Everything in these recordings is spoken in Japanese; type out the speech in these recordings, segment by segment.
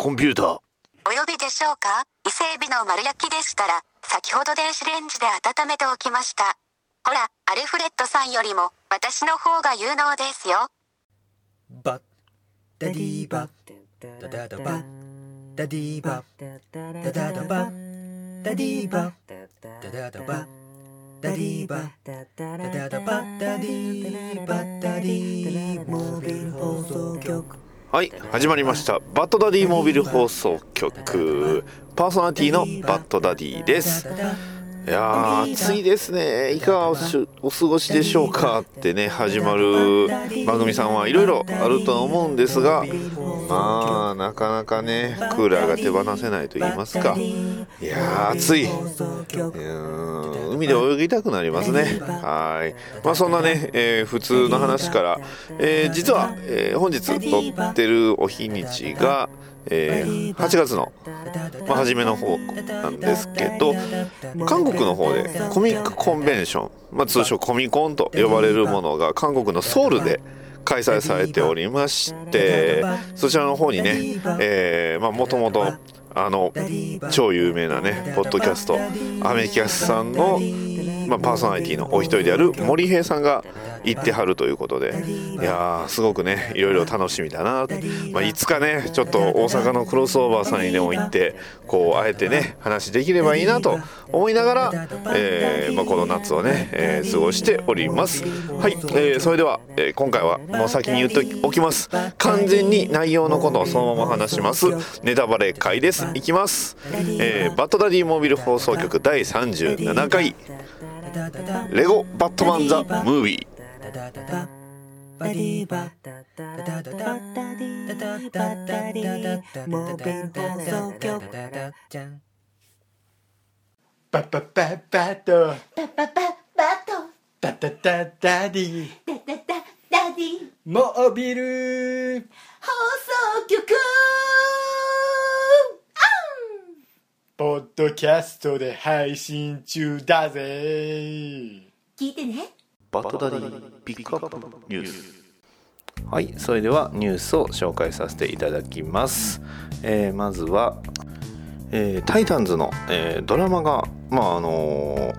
コンピューターお呼びでしょうか伊勢海老の丸焼きでしたら、先ほど電子レンジで温めておきました。ほら、アルフレッドさんよりも、私の方が有能ですよ。バッダディーバッダダダバダディーバダダダバダディーバダダダバダディーバダダダバダディーバダディーモービル放送局はい始まりました。バッドダディモービル放送局。パーソナリティのバッドダディです。いやー暑いですね。いかがお過ごしでしょうかってね始まる番組さんはいろいろあるとは思うんですがまあなかなかねクーラーが手放せないと言いますか。いやー暑い。うー海で泳ぎたくなりますね。はい。まあそんなね、えー普通の話から、えー実は、えー本日撮ってるお日にちがえー8月の、まあ、初めの方なんですけど韓国の方でコミックコンベンション、まあ、通称コミコンと呼ばれるものが韓国のソウルで開催されておりましてそちらの方にねもともとあの超有名なねポッドキャストアメキャスさんの、まあ、パーソナリティのお一人である森平さんが行ってはるということでいやーすごくねいろいろ楽しみだな、まあ、いつかねちょっと大阪のクロスオーバーさんにでも行ってこうあえてね話できればいいなと思いながら、えーまあ、この夏をね、えー過ごしております。はい、えーそれでは、え今回はもう先に言っておきます。完全に内容のことをそのまま話します。ネタバレ会です。いきます、えバッドダディモービル放送局第37回。「レゴバットマン・ザ・ムービー」バッィバ。ダダダダダデバダババババトババババトダダダダディダダダダディモービル放送局ポッドキャストで配信中だぜ。聞いてね。バッドダディピックアップニュース。はいそれではニュースを紹介させていただきます、えーまずは、えータイタンズの、えードラマがまああのー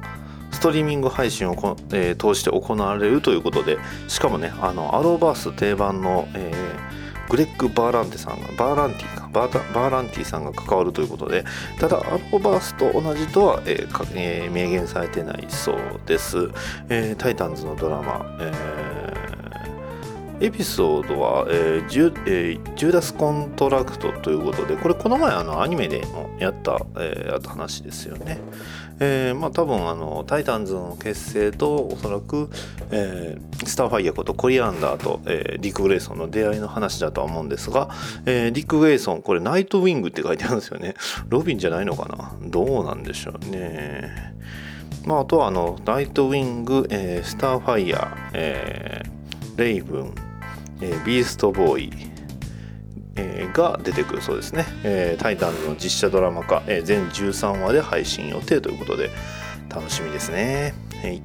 ストリーミング配信をこ、えー通して行われるということでしかもねあのアローバース定番の、えーグレッグ・バーランテさんがバーランティかバーランティさんが関わるということでただアローバースと同じとは、えーえー明言されてないそうです、えータイタンズのドラマ、エピソードは、えージュえージュダス・コントラクトということでこれこの前あのアニメでもやった、えー話ですよね、えーまあ多分あのタイタンズの結成とおそらく、えースターファイヤーことコリアンダーと、えーディック・グレイソンの出会いの話だとは思うんですが、えーディック・グレイソンこれナイトウィングって書いてあるんですよね。ロビンじゃないのかな？どうなんでしょうね。まあ、あとはあのナイトウィング、えースターファイヤー、えーレイブン、えービーストボーイ、が出てくるそうですね、タイタンの実写ドラマ化、全13話で配信予定ということで楽しみですね、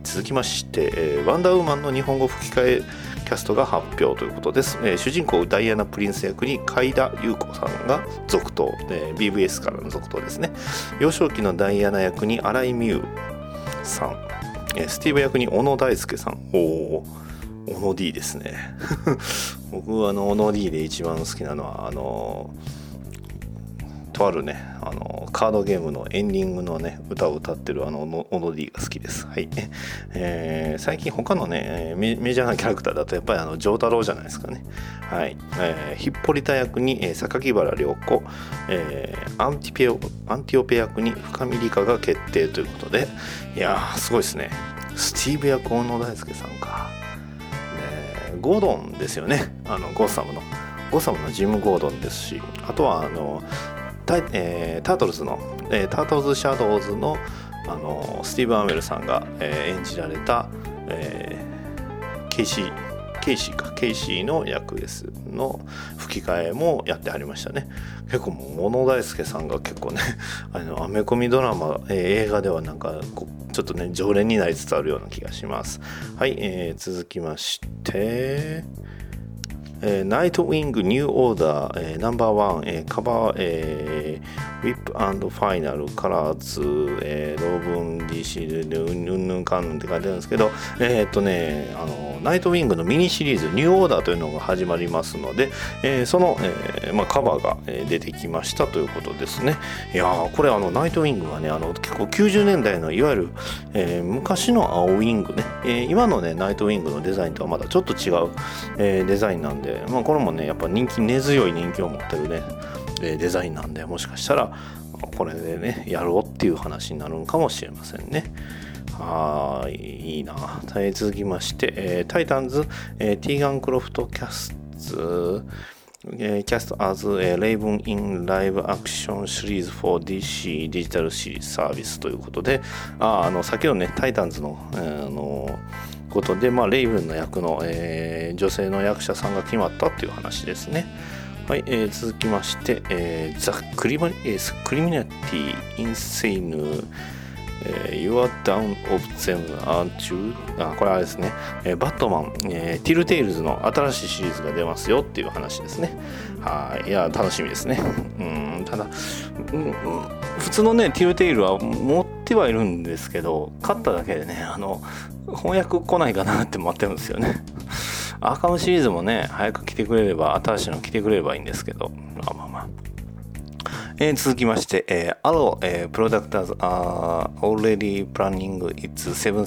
続きまして、ワンダーウーマンの日本語吹き替えキャストが発表ということです、主人公ダイアナ・プリンス役に海田優子さんが続投、えー BVS からの続投ですね。幼少期のダイアナ役に新井美優さん、スティーブ役に小野大輔さん。おお小野 D ですね。僕はあの小野 D で一番好きなのはあのとあるねあのカードゲームのエンディングのね歌を歌ってるあの小野 D が好きです。はい、えー最近他のねメジャーなキャラクターだとやっぱりあの丈太郎じゃないですかね。はい、えーヒッポリタ役に、えー榊原涼子、えーアンティペオアンティオペ役に深見理香が決定ということで。いやーすごいですね。スティーブ役小野大輔さんか。ゴードンですよね。あのゴッサムの。ゴッサムのジム・ゴードンですしあとはあのタえータートルズの、えータートルズ・シャドウズのあのスティーブ・アーメルさんが、えー演じられた、えーケイシーケイシーか。ケイシーの役ですの吹き替えもやってはりましたね。結構もう小野大輔さんが結構ね あのアメコミドラマ、えー映画ではなんかちょっとね常連になりつつあるような気がします。はい、えー続きましてえー、ナイトウィングニューオーダー、えー、ナンバーワン、えー、カバー、えー、ウィップファイナルカラーズ、えー、ローブン DC でうんぬんぬんかんぬんって書いてあるんですけどえー、っとねあのナイトウィングのミニシリーズニューオーダーというのが始まりますので、えー、その、えーまあ、カバーが出てきましたということですね。いやーこれあのナイトウィングはねあの結構90年代のいわゆる、えー、昔の青ウィングね、えー、今のねナイトウィングのデザインとはまだちょっと違う、えー、デザインなんでまあ、これもねやっぱ人気根強い人気を持ってるねデザインなんでもしかしたらこれでねやろうっていう話になるんかもしれませんね。はいいいな、続きまして、えー、タイタンズ、えー、ティーガン・クロフトキャストえー、キャスト as、えー、Raven in Live Action Series for DC デジタルシリーズサービスということで、ああの先ほどね、タイタンズの、えー、あのことで、まあ、レイブンの役の、えー、女性の役者さんが決まったっていう話ですね。はい、えー、続きまして、えー、ザ・クリマ、えー、クリミナティ・インセイヌ、えー、You are down of them aren't you? あ、これあれですね、えー、バットマン、えー、ティルテイルズの新しいシリーズが出ますよっていう話ですね。はい、いや、楽しみですね。うん、ただ、うん、普通のね、ティルテイルは持ってはいるんですけど、勝っただけでね、あの、翻訳来ないかなって待ってるんですよね。アーカムシリーズもね、早く来てくれれば、新しいの来てくれればいいんですけど、まあまあまあ。えー、続きまして、えー、Allo、えー、Productors are already planning its seventh,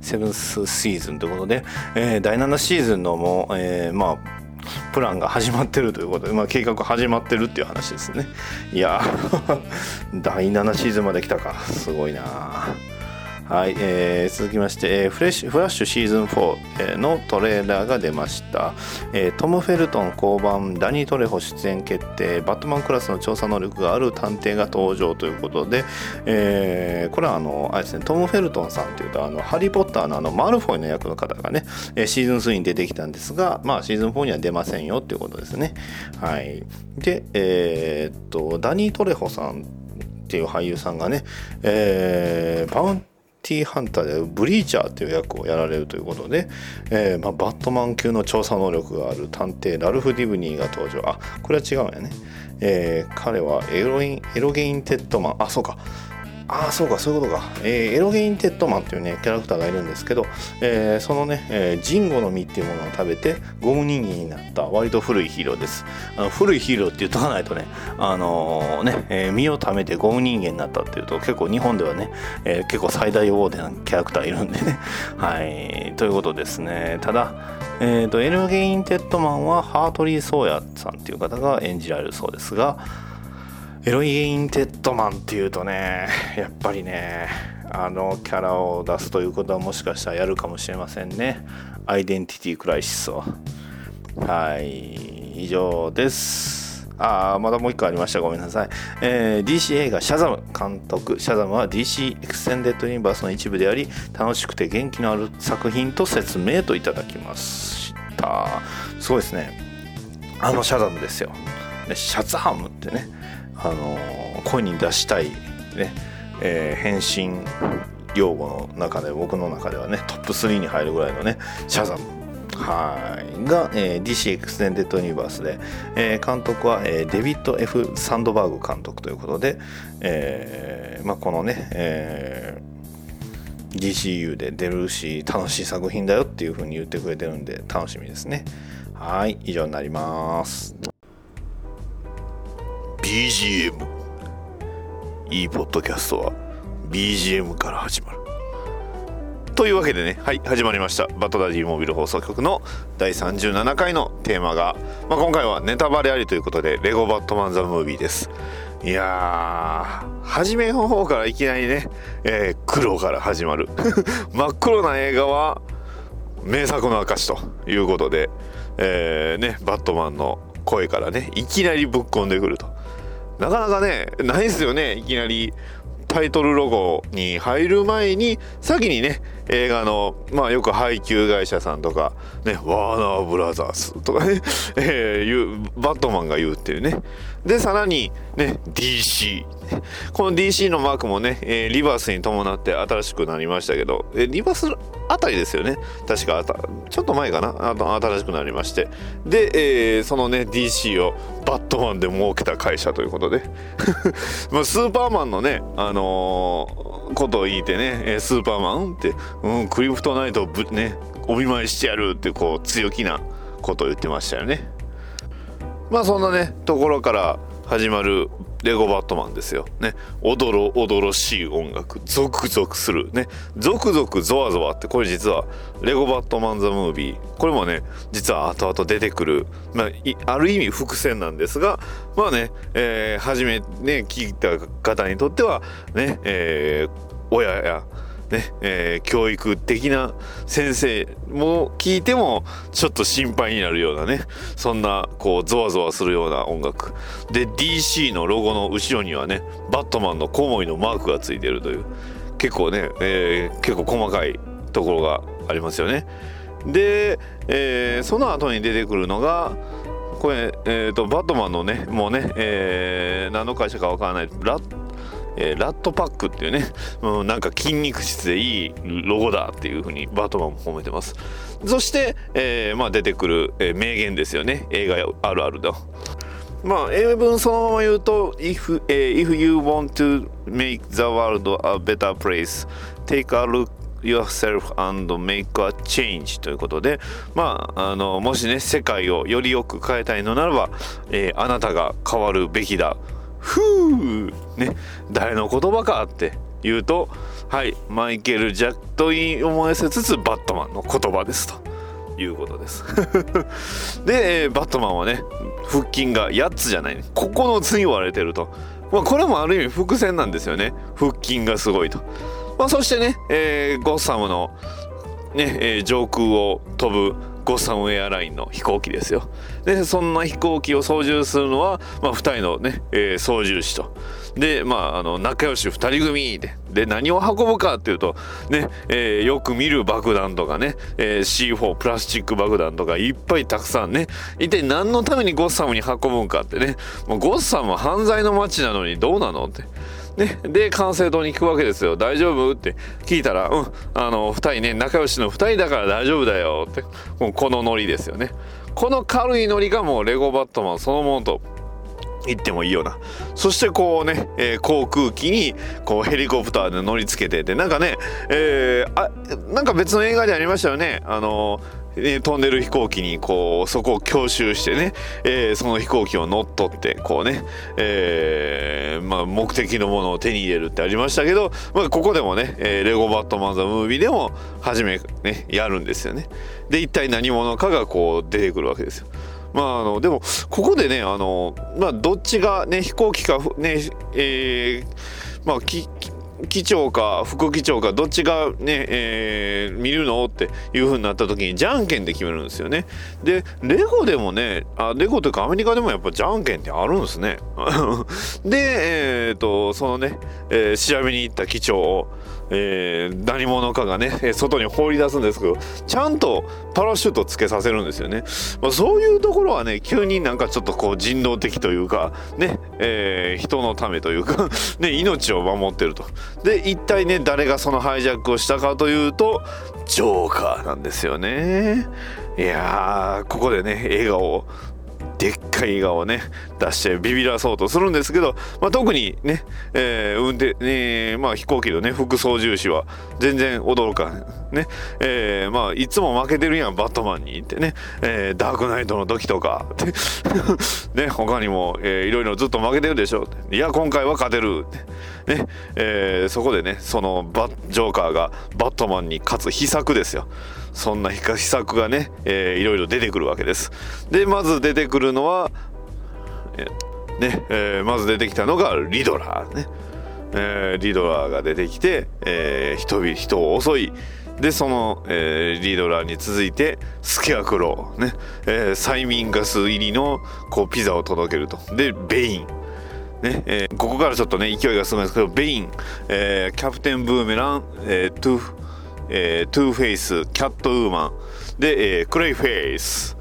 seventh season ということで、えー、第7シーズンのもう、えー、まあ、プランが始まってるということで、まあ、計画始まってるっていう話ですね。いや 第7シーズンまで来たか。すごいなあはい、えー、続きまして、えー、フレッシュフラッシュシーズン4のトレーラーが出ました、えー、トム・フェルトン降板ダニー・トレホ出演決定バットマンクラスの調査能力がある探偵が登場ということで、えー、これはあのあれですねトム・フェルトンさんというとあのハリー・ポッターのあのマルフォイの役の方がね、えー、シーズン3に出てきたんですが、まあ、シーズン4には出ませんよっていうことですね。はい。でえー、っとダニー・トレホさんっていう俳優さんがね、えー、バウンティーハンターでブリーチャーっていう役をやられるということで、えーまあ、バットマン級の調査能力がある探偵ラルフ・ディブニーが登場。あこれは違うんやね、えー、彼はエロインエロンゲイテッドマン。あそうか。ああそうかそういうことか、えー、エロンゲイテッドマンっていうねキャラクターがいるんですけど、えー、そのね、えー、ジンゴの実っていうものを食べてゴム人間になった割と古いヒーローです。あの古いヒーローって言っとかないとねあのー、ね、えー、身を貯めてゴム人間になったっていうと結構日本ではね、えー、結構最大王でなキャラクターいるんでね。はいということですね。ただえーと、エルゲインテッドマンはハートリー・ソーヤさんっていう方が演じられるそうですがエロインテッドマンっていうとねやっぱりねあのキャラを出すということはもしかしたらやるかもしれませんね。アイデンティティクライシスを。はい以上です。ああまだもう一個ありました。ごめんなさい、えー、DC 映画シャザム監督。シャザムは DC エクセンデッドユニバースの一部であり楽しくて元気のある作品と説明といただきました。すごいですね。あのシャザムですよ。シャザムってね。あの声に出したいね、えー、変身用語の中で僕の中ではねトップ3に入るぐらいのねシャザム。はい。が、えー、DC エクステンデッドユニバースで、えー、監督は、えー、デビッド・ F・ サンドバーグ監督ということで、えーまあ、このね、えー、DCU で出るし楽しい作品だよっていう風に言ってくれてるんで楽しみですね。はい。以上になります。BGM いいポッドキャストは BGM から始まる。というわけでねはい始まりました。バトダディモビル放送局の第37回のテーマが、まあ、今回はネタバレありということでレゴバットマンザムービーです。いやー初めの方からいきなりね、えー、黒から始まる。真っ黒な映画は名作の証ということで、えー、ねバットマンの声からねいきなりぶっ込んでくると。なかなかねないですよね。いきなりタイトルロゴに入る前に先にね映画のまあよく配給会社さんとかねワーナーブラザースとかね、えー、バットマンが言うっていうね、でさらにね DC この DC のマークもね、えーリバースに伴って新しくなりましたけど、えーリバースあたりですよね。確かちょっと前かな。あと新しくなりまして。で、えーそのね DC をバットマンで設けた会社ということで。まあスーパーマンのねあのーことを言いてね、えスーパーマンって、うん、クリプトナイトをぶねお見舞いしてやるってこう強気なことを言ってましたよね。まあそんなねところから始まるレゴバットマンですよ。ね。おどろおどろしい音楽。ゾクゾクする。ね。ゾクゾクゾワゾワって、これ実は、レゴバットマンザムービー。これもね、実は後々出てくる、まあ、ある意味伏線なんですが、まあね、えー初めね、聞いた方にとっては、ね、えー親や、ねえー教育的な先生も聞いてもちょっと心配になるようなねそんなこうゾワゾワするような音楽。で DC のロゴの後ろにはねバットマンのコウモリのマークがついてるという結構ね、えー結構細かいところがありますよね。で、えーその後に出てくるのがこれ、えー、とバットマンのねもうね、えー何の会社かわからないラッえーラットパックっていうね、うん、なんか筋肉質でいいロゴだっていう風にバットマンも褒めてます。そして、えーまあ、出てくる、えー名言ですよね。映画あるあるだ。まあ英文そのまま言うと if,、えー if you want to make the world a better place take a look yourself and make a change ということでまああのもしね世界をよりよく変えたいのならば、えーあなたが変わるべきだ。ふうね誰の言葉かって言うとはいマイケル・ジャックと言い思わせつつバットマンの言葉ですということです。で、えバットマンはね腹筋が8つじゃない9つに言われてると、まあ、これもある意味伏線なんですよね。腹筋がすごいと、まあ、そしてね、えーゴッサムのね、えー上空を飛ぶゴッサムエアラインの飛行機ですよ。で、そんな飛行機を操縦するのは、まあ、2人のね、えー操縦士と。で、まあ、あの、仲良し2人組で。で、何を運ぶかっていうと、ね、えーよく見る爆弾とかね、えー C4 プラスチック爆弾とかいっぱいたくさんね、一体何のためにゴッサムに運ぶんかってね、もうゴッサムは犯罪の街なのにどうなのって。ね、で管制塔に聞くわけですよ「大丈夫?」って聞いたら「うんあの2人ね仲良しの2人だから大丈夫だよ」ってこのノリですよねこの軽いノリがもうレゴバットマンそのものと言ってもいいような。そしてこうね、えー航空機にこうヘリコプターで乗りつけててなんかね、えーあなんか別の映画でありましたよね。あのえ飛んでる飛行機にこうそこを強襲してね、えーその飛行機を乗っ取ってこうね、えーまあ、目的のものを手に入れるってありましたけど、まあ、ここでもね、えーレゴバットマン・ザ・ムービーでも初めねやるんですよね。で一体何者かがこう出てくるわけですよ。まああのでもここでねあのまあどっちがね飛行機かねえーまあき機長か副機長かどっちがね、えー見るの？っていう風になった時にじゃんけんで決めるんですよね。でレゴでもねあレゴというかアメリカでもやっぱじゃんけんってあるんですね。でえっ、とそのね、えー調べに行った機長を、えー何者かがね外に放り出すんですけどちゃんとパラシュートつけさせるんですよね。まあ、そういうところはね急になんかちょっとこう人道的というかね、えー人のためというか ね命を守ってると。で一体ね誰がそのハイジャックをしたかというとジョーカーなんですよね。いやーここでね笑顔をでっかい笑顔をね出してビビらそうとするんですけど、まあ、特にね、えー運転、ねまあ、飛行機のね副操縦士は全然驚かんね、えーまあいつも負けてるやんバットマンにってね、えダークナイトの時とかって。ね他にも、えーいろいろずっと負けてるでしょいや今回は勝てるって。ね、えそこでねそのバジョーカーがバットマンに勝つ秘策ですよ。そんな秘策がね、えーいろいろ出てくるわけです。でまず出てくるのはえね、えーまず出てきたのがリドラーね、えーリドラーが出てきて、えー人々人を襲いでその、えーリドラーに続いてスケアクロー、ね。えー催眠ガス入りのこうピザを届けると。でベイン。ねえーここからちょっとね勢いがすごいんですけどベイン、えーキャプテンブーメラン、えートゥえートゥーフェイスキャットウーマンで、えークレイフェイス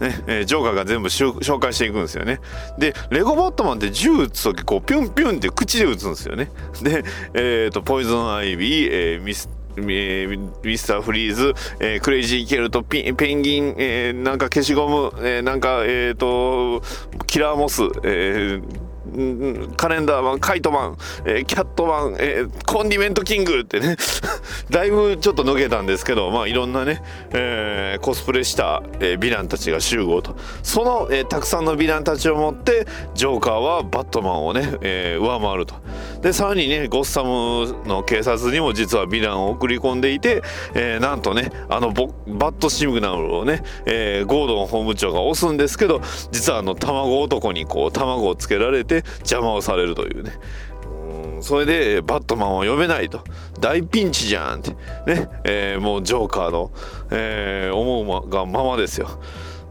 ねえージョーカーが全部紹介していくんですよね。でレゴバットマンって銃撃つ時こうピュンピュンって口で撃つんですよね。で、えー、とポイズンアイビー、えーミスえーミスターフリーズ、えークレイジーケルトピペンギン、えーなんか消しゴム、えーなんかえっ、とキラーモス、えーカレンダーマン、カイトマン、えーキャットマン、えーコンディメントキングってね、だいぶちょっと抜けたんですけど、まあいろんなね、えーコスプレした、えーヴィランたちが集合と。その、えーたくさんのヴィランたちを持って、ジョーカーはバットマンをね、えー上回ると。で、さらにね、ゴッサムの警察にも実はヴィランを送り込んでいて、えーなんとね、あのボバットシグナルをね、えーゴードン法務長が押すんですけど、実はあの卵男にこう卵をつけられて邪魔をされるというね。それでバットマンを呼べないと大ピンチじゃんってね、えーもうジョーカーの、えー思うがままですよ。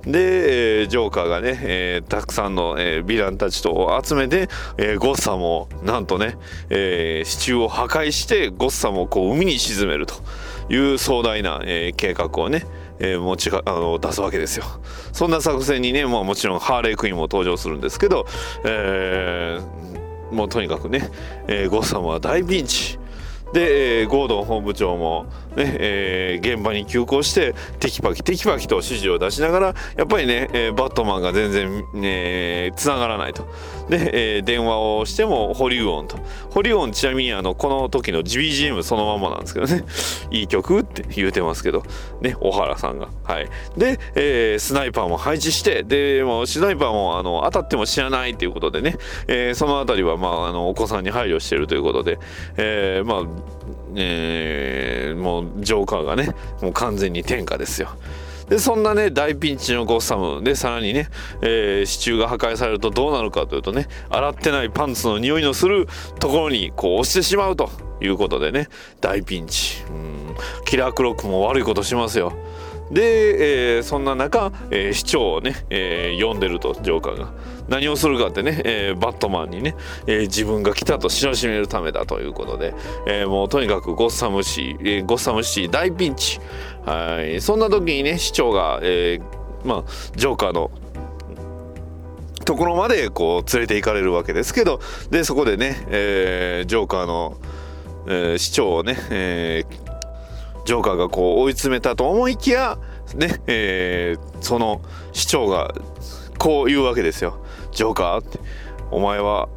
で、えージョーカーがね、えーたくさんの、えーヴィランたちと集めて、えーゴッサムをなんとね、えー支柱を破壊してゴッサムをこう海に沈めるという壮大な、えー計画をね、えー持ちがあの出すわけですよ。そんな作戦にね、まあ、もちろんハーレークイーンも登場するんですけど、えーもうとにかくね、えーゴッサムは大ピンチ。で、えーゴードン本部長も、えー現場に急行してテキパキテキパキと指示を出しながらやっぱりね、えーバットマンが全然つながらないと。で、えー電話をしても保留音と。保留音ちなみにあのこの時の GBGM そのままなんですけどね。いい曲って言うてますけど。ね小原さんが。はい。で、えースナイパーも配置してでもうスナイパーもあの当たっても知らないということでね、えーそのあたりはまああのお子さんに配慮してるということで、えーまあえーもうジョーカーがねもう完全に天下ですよ。でそんなね大ピンチのゴッサムでさらにね、えー支柱が破壊されるとどうなるかというとね洗ってないパンツの匂いのするところにこう押してしまうということでね大ピンチ。うん。キラークロックも悪いことしますよ。で、えーそんな中、えー市長をね、えー呼んでるとジョーカーが。何をするかってね、えーバットマンにね、えー自分が来たと知らしめるためだということで、えーもうとにかくゴッサム市、えーゴッサムシティ大ピンチ。はい。そんな時にね市長が、えーまあジョーカーのところまでこう連れて行かれるわけですけどでそこでね、えージョーカーの、えー市長をね、えージョーカーがこう追い詰めたと思いきやね、えーその市長がこう言うわけですよ「ジョーカー」って「お前は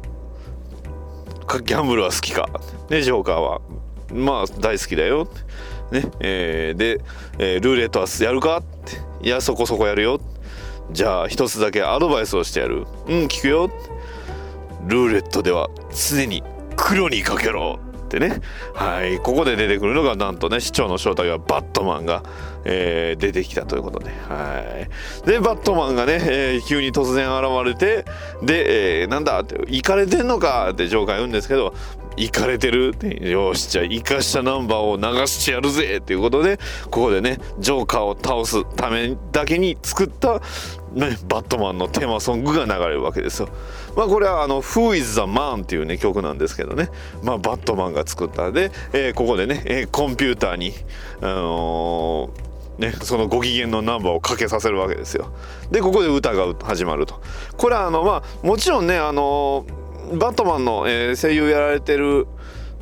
ギャンブルは好きか?」ねジョーカーは「まあ大好きだよ」ねえーで、えールーレットはやるか?」って「いやそこそこやるよ」じゃあ一つだけアドバイスをしてやる。うん聞くよルーレットでは常に黒にかけろ。ってね。はい。ここで出てくるのがなんとね市長の正体はバットマンが、えー出てきたということで。はい。でバットマンがね、えー急に突然現れてで、えーなんだって行かれてんのかってジョーカー言うんですけど行かれてるってよしじゃあ生かしたナンバーを流してやるぜっていうことでここでねジョーカーを倒すためだけに作った、ね、バットマンのテーマソングが流れるわけですよ。まあこれはあの「Who is the Man」っていうね曲なんですけどね、まあ、バットマンが作ったで、えーここでね、えーコンピューターに、あのーね、そのご機嫌のナンバーをかけさせるわけですよ。でここで歌が始まると。これはあのまあもちろんねあのバットマンの、えー声優やられてる、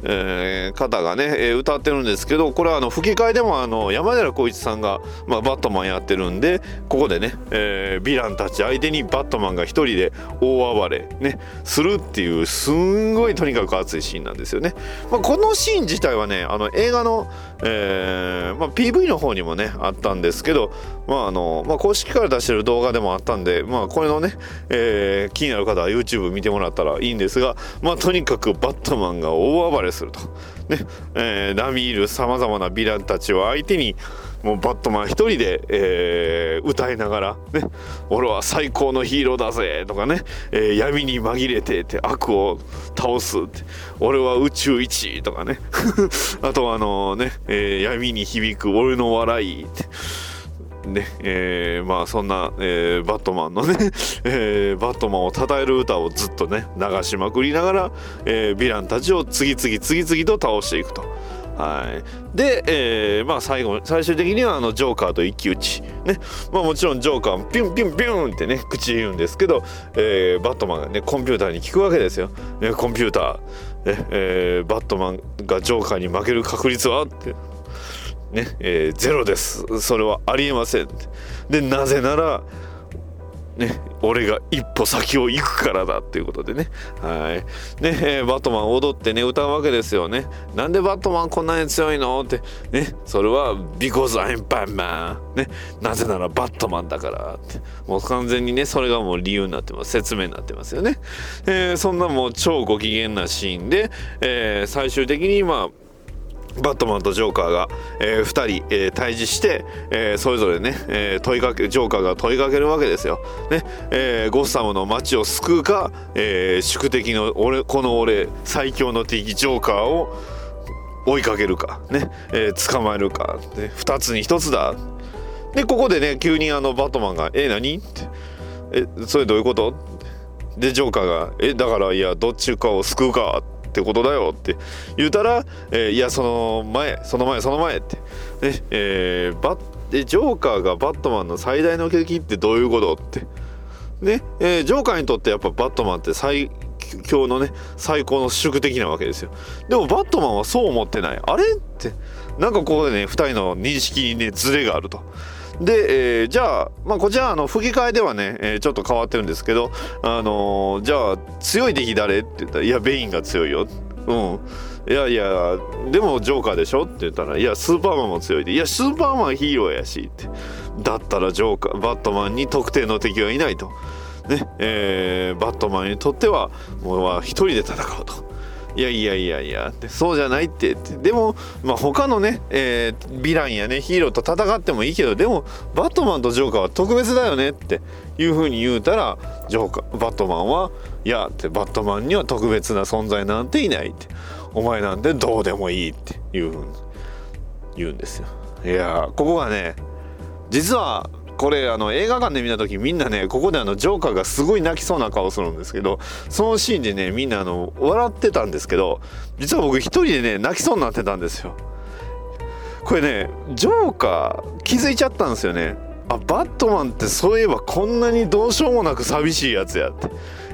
えー方がね、えー歌ってるんですけどこれはあの吹き替えでもあの山寺宏一さんが、まあ、バットマンやってるんでここでね、えーヴィランたち相手にバットマンが一人で大暴れ、ね、するっていうすんごいとにかく熱いシーンなんですよね。まあ、このシーン自体はねあの映画の、えーまあ、PV の方にもねあったんですけど、まああのまあ、公式から出してる動画でもあったんで、まあ、これのね、えー気になる方は YouTube 見てもらったらいいんですが、まあ、とにかくバットマンが大暴れすると。ね。えー、ラミールさまざまなヴィランたちを相手にもうバットマン一人で、えー歌いながら、ね「俺は最高のヒーローだぜ」とかね、えー闇に紛れて」って悪を倒すって「俺は宇宙一」とかね。あとはあのね、えー闇に響く俺の笑いって。ねえーまあそんな、えーバットマンのね、えーバットマンを称える歌をずっとね流しまくりながら、えーヴィランたちを次々次々と倒していくと。はい、で、えーまあ、最後最終的にはあのジョーカーと一騎打ち、ねまあ、もちろんジョーカーもピュンピュンピュンってね口言うんですけど、えーバットマンがねコンピューターに聞くわけですよ。ね、コンピューター、ねえーバットマンがジョーカーに負ける確率は？って。ねえーゼロですそれはありえませんでなぜならね、俺が一歩先を行くからだっていうことでね。はい。ね、えーバットマン踊ってね、歌うわけですよね。なんでバットマンこんなに強いのって。ね、それは、because I'm Batman。ね、なぜならバットマンだからって。もう完全にね、それがもう理由になってます。説明になってますよね。えーそんなもう超ご機嫌なシーンで、えー最終的にまあ、バットマンとジョーカーが、え2人、えー対峙して、えーそれぞれね、えー問いかけジョーカーが問いかけるわけですよ。ねえーゴッサムの街を救うか、えー宿敵の俺この俺最強の敵ジョーカーを追いかけるか、ねえー捕まえるか、ね、2つに1つだ。でここでね急にあのバットマンが「え何?」って「えそれどういうこと?」でジョーカーが「えだからいやどっちかを救うか」ってってことだよって言うたら「えーいやその前その前その前」って、ねえーバッでジョーカーがバットマンの最大の敵ってどういうことって。ね、えージョーカーにとってやっぱバットマンって最強のね最高の宿敵なわけですよ。でもバットマンはそう思ってない。あれって。なんかここでね2人の認識にねズレがあると。で、えーじゃあ、まあ、こちらあの吹き替えではね、えーちょっと変わってるんですけど、あのーじゃあ強い敵誰って言ったら「いやベインが強いよ」うん。いやいやでもジョーカーでしょ？って言ったら「いやスーパーマンも強いで。いやスーパーマンヒーローやし」って。だったらジョーカーバットマンに特定の敵はいないと。ねえーバットマンにとってはもう一人で戦うと。いやいやいやいや。そうじゃないって。でも、まあ、他のね、えーヴィランやねヒーローと戦ってもいいけどでもバットマンとジョーカーは特別だよねっていうふうに言うたらジョーカーバットマンはいやってバットマンには特別な存在なんていないって。お前なんてどうでもいいっていうふうに言うんですよ。いやここがね実はこれあの映画館で見た時みんなねここであのジョーカーがすごい泣きそうな顔するんですけどそのシーンでねみんなあの笑ってたんですけど実は僕一人でね泣きそうになってたんですよ。これねジョーカー気づいちゃったんですよね。あバットマンってそういえばこんなにどうしようもなく寂しいやつやって。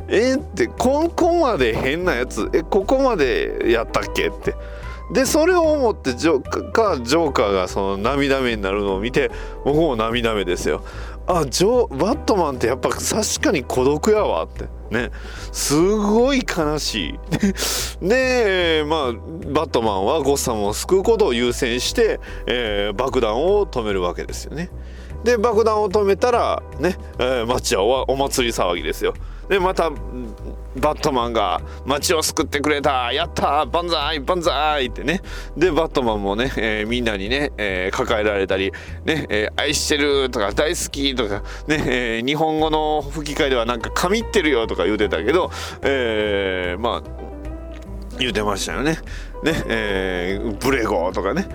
えってここまで変なやつえここまでやったっけって。でそれを思ってジョーカージョーカーがその涙目になるのを見て僕も涙目ですよ。あジョバットマンってやっぱ確かに孤独やわって。ね。すごい悲しい。でまあバットマンはゴッサムを救うことを優先して、えー爆弾を止めるわけですよね。で爆弾を止めたらね、えー街はおお祭り騒ぎですよ。でまたバットマンが街を救ってくれた。やったー。万歳。万歳。ってね。でバットマンもね、えーみんなにね、えー抱えられたりね、えー愛してるとか大好きとかね、えー日本語の吹き替えではなんか神ってるよとか言うてたけど、えーまあ言うてましたよね。ね、えーブレゴーとかね。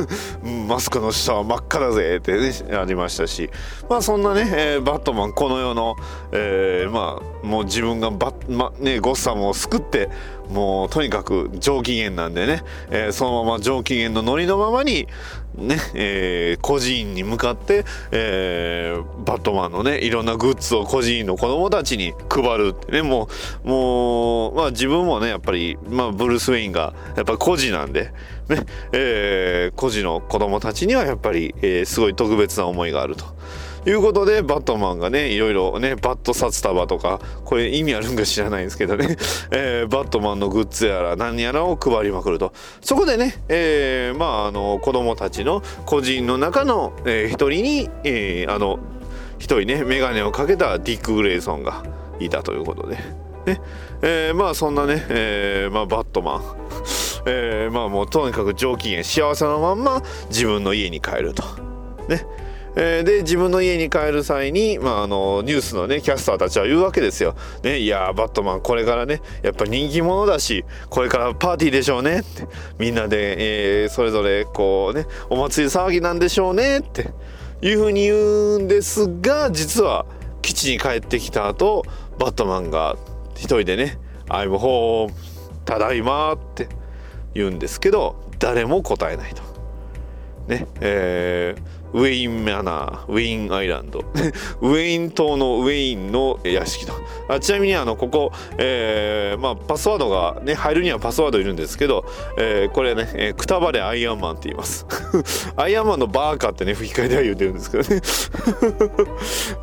マスクの下は真っ赤だぜってねありましたし。まあそんなね、えーバットマンこの世の、えーまあもう自分がバッ、まね、ゴッサムを救ってもうとにかく上機嫌なんでね、えーそのまま上機嫌のノリのままにね、えー孤児院に向かって、えーバットマンのねいろんなグッズを孤児院の子供たちに配るってねもうもうまあ自分もねやっぱり、まあ、ブルース・ウェインがやっぱ孤児なんでね、えー孤児の子供たちにはやっぱり、えーすごい特別な思いがあると。いうことでバットマンがねいろいろねバット札束とかこれ意味あるんか知らないんですけどね、えーバットマンのグッズやら何やらを配りまくると。そこでね、えーまああの子供たちの個人の中の、えー一人に、えーあの一人ね眼鏡をかけたディック・グレイソンがいたということで。ね。えーまあそんなね、えーまあ、バットマン、えーまあもうとにかく上機嫌幸せなまんま自分の家に帰ると。ね。えーで自分の家に帰る際に、まあ、あのニュースのねキャスターたちは言うわけですよ。ね、いやバットマンこれからねやっぱ人気者だしこれからパーティーでしょうねってみんなで、えーそれぞれこうねお祭り騒ぎなんでしょうねっていうふうに言うんですが実は基地に帰ってきた後バットマンが一人でね「I'm home ただいま」って言うんですけど誰も答えないと。ねえーウェインマナー、ウェインアイランド、ウェイン島のウェインの屋敷と。あちなみにあのここ、えー、まあ、パスワードが、ね、入るにはパスワードいるんですけど、えー、これね、えー、くたばれアイアンマンって言います。アイアンマンのバーカってね、吹き替えでは言うてるんですけどね。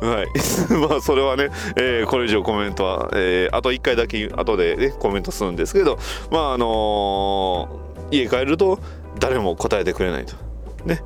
はい。まあ、それはね、えー、これ以上コメントは、えー、あと1回だけ後で、ね、コメントするんですけど、まあ、あのー、家帰ると誰も答えてくれないと。ね。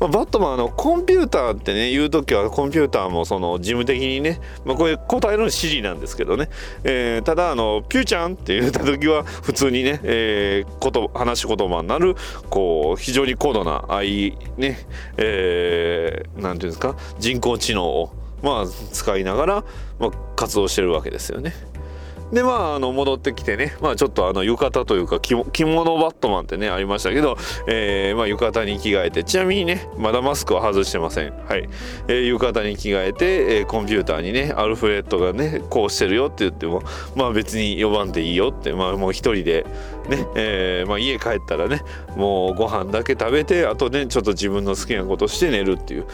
まあ、バットマンのコンピューターってね言う時はコンピューターもその事務的にね、まあ、これ答えるのシリなんですけどね、えー、ただあのピューちゃんって言った時は普通にね、えー、こと話し言葉になるこう非常に高度な愛ねえー、なんていうんですか人工知能をまあ使いながら、まあ、活動してるわけですよね。でまああの戻ってきてねまあちょっとあの浴衣というか着物バットマンってねありましたけど、えー、まあ浴衣に着替えてちなみにねまだマスクは外してません。はい、えー、浴衣に着替えて、えー、コンピューターにねアルフレッドがねこうしてるよって言ってもまあ別に呼ばんでいいよってまあもう一人でねえーまあ、家帰ったらねもうご飯だけ食べてあとねちょっと自分の好きなことして寝るっていう。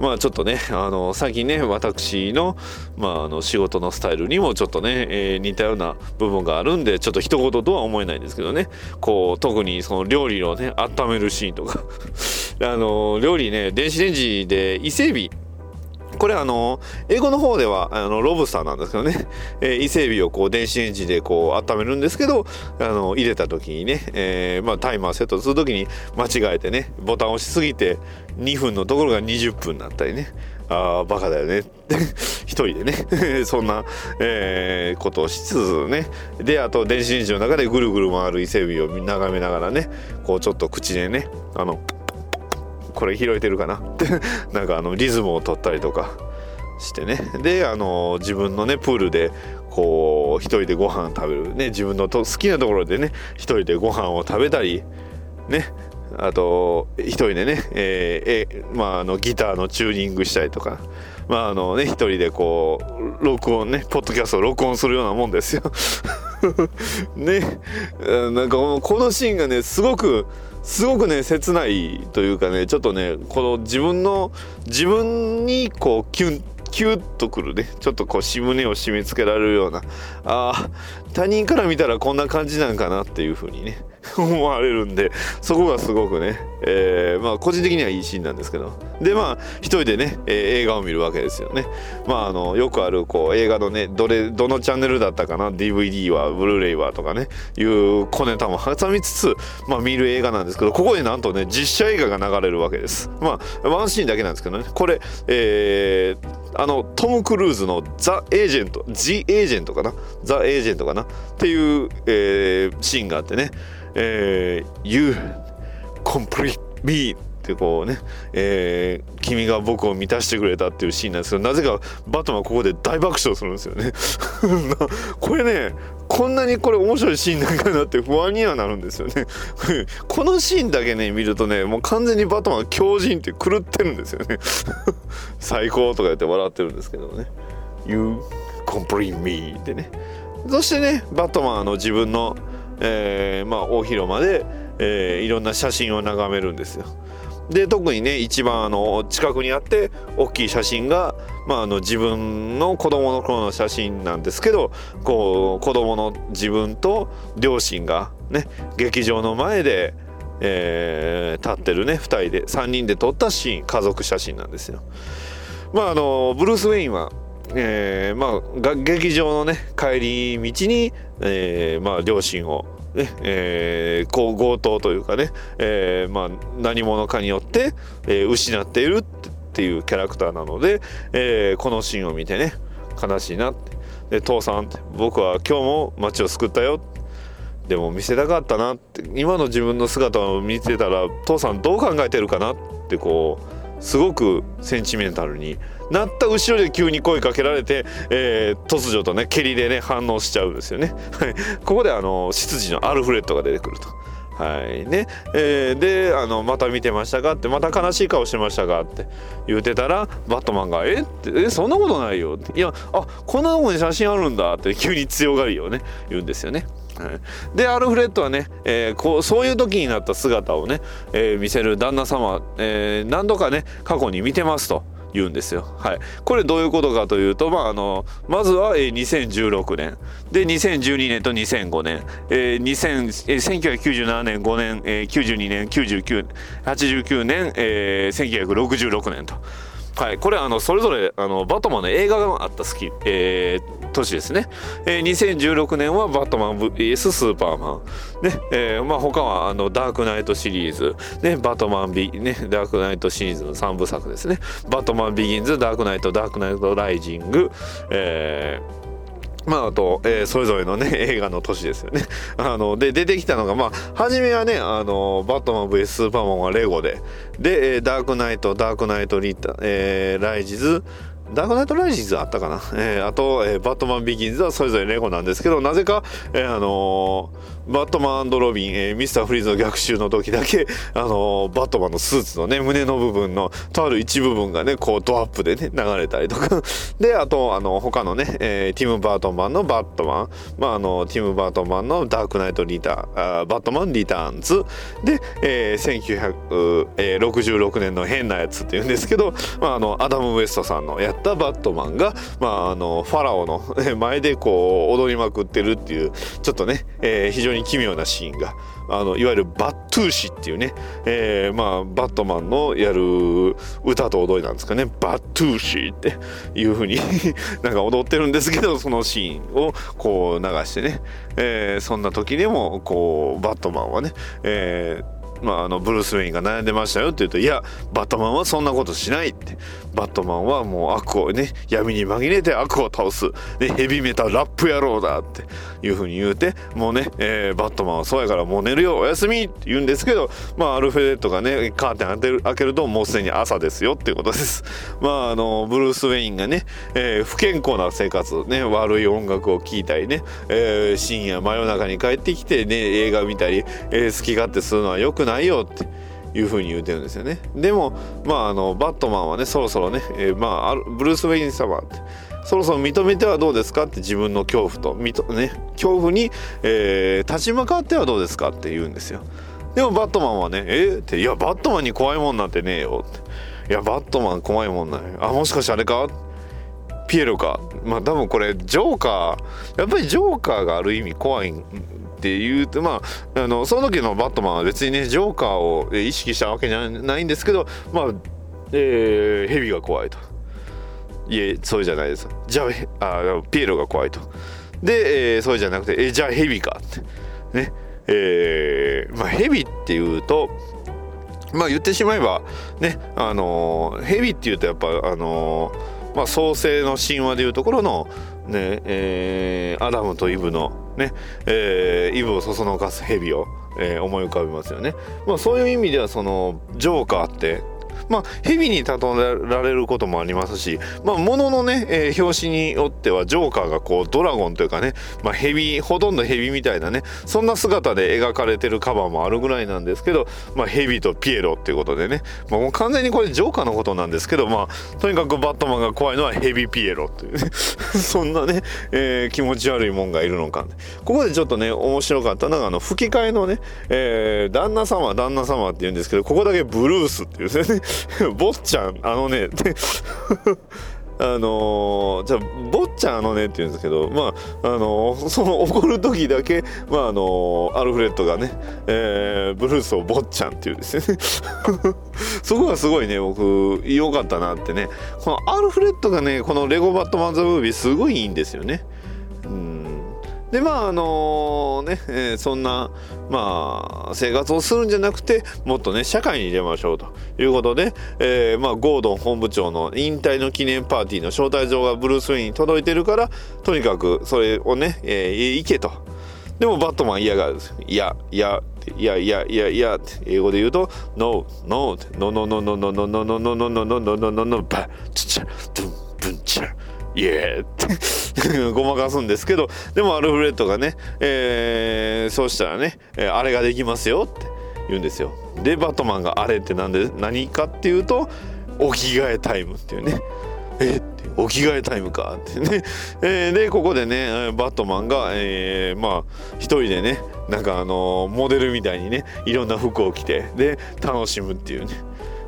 まあちょっとねあの最近ね私の,、まあ、あの仕事のスタイルにもちょっとね、えー、似たような部分があるんでちょっと一言とは思えないんですけどね。こう特にその料理をね温めるシーンとか。あの料理ね電子レンジで伊勢海老これあの英語の方ではあのロブスターなんですけどね、えー、伊勢海老をこう電子レンジでこう温めるんですけどあの入れた時にね、えーまあ、タイマーセットする時に間違えてねボタン押しすぎて2分のところが20分になったりね。ああバカだよね。っ て一人でね。そんな、えー、ことをしつつね。であと電子レンジの中でぐるぐる回る伊勢海老を眺めながらねこうちょっと口でねあのこれ拾えてるかな？っ てなんかあのリズムを取ったりとかしてね。であの自分のねプールでこう一人でご飯食べる。ね自分のと好きなところでね一人でご飯を食べたりねあと一人でね、えー、えまあ、あのギターのチューニングしたりとか、まああのね、一人でこう録音ねポッドキャストを録音するようなもんですよ。ねなんかこのシーンがねすごくすごくね切ないというかねちょっとねこの自分の自分にこうキュンキュッとくるねちょっとこうし胸を締め付けられるようなあ他人から見たらこんな感じなんかなっていう風にね思われるんでそこがすごくね、えー、まあ個人的にはいいシーンなんですけど。でまあ一人でね、えー、映画を見るわけですよね。まああのよくあるこう映画のねどれどのチャンネルだったかな DVD はブルーレイはとかねいう小ネタも挟みつつ、まあ、見る映画なんですけどここになんとね実写映画が流れるわけです。まあワンシーンだけなんですけどね。これ、えー、あのトム・クルーズのザ・エージェント The エージェントかな？ザ・エージェントかな？っていう、えー、シーンがあってね。えー、You complete me ってこうね、えー、君が僕を満たしてくれたっていうシーンなんですけどなぜかバトマンここで大爆笑するんですよね。これねこんなにこれ面白いシーンなんかなって不安にはなるんですよね。このシーンだけね見るとねもう完全にバトマンは強靭って狂ってるんですよね。最高とか言って笑ってるんですけどね。You complete me ってね。そしてねバトマンの自分のえー、まあ、大広間で、えー、いろんな写真を眺めるんですよ。で特にね一番あの近くにあって大きい写真が、まあ、あの自分の子供の頃の写真なんですけどこう子供の自分と両親がね劇場の前で、えー、立ってるね2人で3人で撮ったシーン家族写真なんですよ。まああのブルース・ウェインはえー、まあ劇場のね帰り道に、えー、まあ両親をねえー、こう強盗というかね、えー、まあ何者かによって、えー、失っているっていうキャラクターなので、えー、このシーンを見てね悲しいなって。で父さん僕は今日も街を救ったよ。でも見せたかったなって。今の自分の姿を見てたら父さんどう考えてるかなってこうすごくセンチメンタルになった後ろで急に声かけられて、えー、突如とね蹴りでね反応しちゃうんですよねはいここであの執事のアルフレッドが出てくるとはいねえーであの「また見てましたか?」って「また悲しい顔してましたか?」って言うてたらバットマンが「え？っ?」て「えそんなことないよ」って「いやあこんなとこに写真あるんだ」って急に強がりをね言うんですよね。はい、でアルフレッドはね、えーこうそういう時になった姿をね、えー見せる旦那様、えー何度かね過去に見てますと。言うんですよ。はい。これどういうことかというと、まああのまずは、えー2016年で2012年と2005年、えー2000えー1997年5年、えー92年99 89年、えー1966年と。はい、これあのそれぞれあのバットマンの映画があった好き、えー年ですね、えー2016年はバットマン VS スーパーマン、ねえーまあ、他はあのダークナイトシリーズ、ね、バットマンビ、ね、ダークナイトシリーズの3部作ですね。バットマンビギンズダークナイトダークナイトライジング、えーまあ、あと、えーそれぞれのね、映画の年ですよね。あの、で、出てきたのが、まあ、初めはね、あの、バットマン VS スーパーマンはレゴで、で、ダークナイト、ダークナイトリッタ、えーライジズ、ダークナイトライジズあったかな、えーあと、えーバットマンビギンズはそれぞれレゴなんですけど、なぜか、えーあのーバットマンロビン、えーミスターフリーズの逆襲の時だけ、あのーバットマンのスーツのね、胸の部分の、とある一部分がね、こうドアップでね、流れたりとか。で、あと、あの、他のね、えーティム・バートンのバットマン、まあ、あの、ティム・バートンのダークナイト・リターン、バットマン・リターンズ。で、えー1966年の変なやつっていうんですけど、まあ、あの、アダム・ウエストさんのやったバットマンが、まあ、あの、ファラオの前でこう、踊りまくってるっていう、ちょっとね、えー非常に奇妙なシーンが、あのいわゆるバットゥーシっていうね、えーまあ、バットマンのやる歌と踊りなんですかね。バットゥーシっていう風に なんか踊ってるんですけどそのシーンをこう流してね、えーそんな時でもこうバットマンはね、えーまあ、あのブルース・ウェインが悩んでましたよって言うと「いやバットマンはそんなことしない」って。バットマンはもう悪をね闇に紛れて悪を倒す、ね、ヘビメタラップ野郎だって。いうふうに言うてもうね、えーバットマンはそうやからもう寝るよおやすみって言うんですけど、まあ、アルフェレッドがねカーテン開ける開けるともうすでに朝ですよっていうことです。まああのブルース・ウェインがね、えー不健康な生活ね悪い音楽を聴いたりね、えー深夜真夜中に帰ってきてね映画見たり、えー好き勝手するのは良くないよって。いう風に言うてるんですよねでもまああのバットマンはねそろそろね、えーまああブルース・ウェイン様ってそろそろ認めてはどうですかって自分の恐怖と認ね恐怖に、えー立ち向かってはどうですかって言うんですよ。でもバットマンはね「えっ?」って「いやバットマンに怖いもんなんてねえよ」って「いやバットマン怖いもんないあもしかしてあれか?」ピエロか。まあ多分これジョーカー。やっぱりジョーカーがある意味怖いっていうとまああのその時のバットマンは別にねジョーカーを意識したわけじゃないんですけどまあ、えーヘビが怖いと。いえそうじゃないです。じゃああピエロが怖いと。で、えーそうじゃなくてえじゃあヘビかって。ね。えーまあヘビっていうとまあ言ってしまえばねあのーヘビっていうとやっぱあのーまあ創世の神話でいうところのねえーアダムとイブのね、えーイブをそそのかすヘビを、えー思い浮かべますよね。まあそういう意味ではそのジョーカーってまあ、ヘビに例えられることもありますし、まあ、もののね、えー表紙によっては、ジョーカーがこう、ドラゴンというかね、まあ、ヘビ、ほとんどヘビみたいなね、そんな姿で描かれてるカバーもあるぐらいなんですけど、まあ、ヘビとピエロっていうことでね、まあ、もう完全にこれジョーカーのことなんですけど、まあ、とにかくバットマンが怖いのはヘビピエロっていうね、そんなね、えー気持ち悪いもんがいるのか。ここでちょっとね、面白かったのが、あの、吹き替えのね、えー旦那様、旦那様って言うんですけど、ここだけブルースっていうですね。坊ちゃん、あのね、あのーじゃあ、坊ちゃんあのねって言うんですけど、まあ、あのーその怒る時だけ、まあ、あのーアルフレッドがね、えーブルースを坊ちゃんって言うんですね。そこがすごいね、僕、良かったなってね。このアルフレッドがね、このレゴバットマンザムービーすごいいいんですよね。うんでまああのね、えーそんなまあ生活をするんじゃなくてもっとね社会に出ましょうということで、えーまあ、ゴードン本部長の引退の記念パーティーの招待状がブルース・ウェインに届いてるからとにかくそれをね、えー行けと。でもバットマン嫌がるんですよ。いや、いや、いやいやいやいやって英語で言うと No, no, って No, no, no, no, no, no, no, no, no, no, no, no, no, no, no, no, バッチャドゥンブンチャイエーってごまかすんですけどでもアルフレッドがね、えー、そうしたらね、えあれができますよって言うんですよ。でバットマンがあれってなんで何かっていうとお着替えタイムっていうね。えってお着替えタイムかってね、えー、でここでねバットマンが、えー、まあ一人でねなんかあの、モデルみたいにねいろんな服を着てで楽しむっていうね。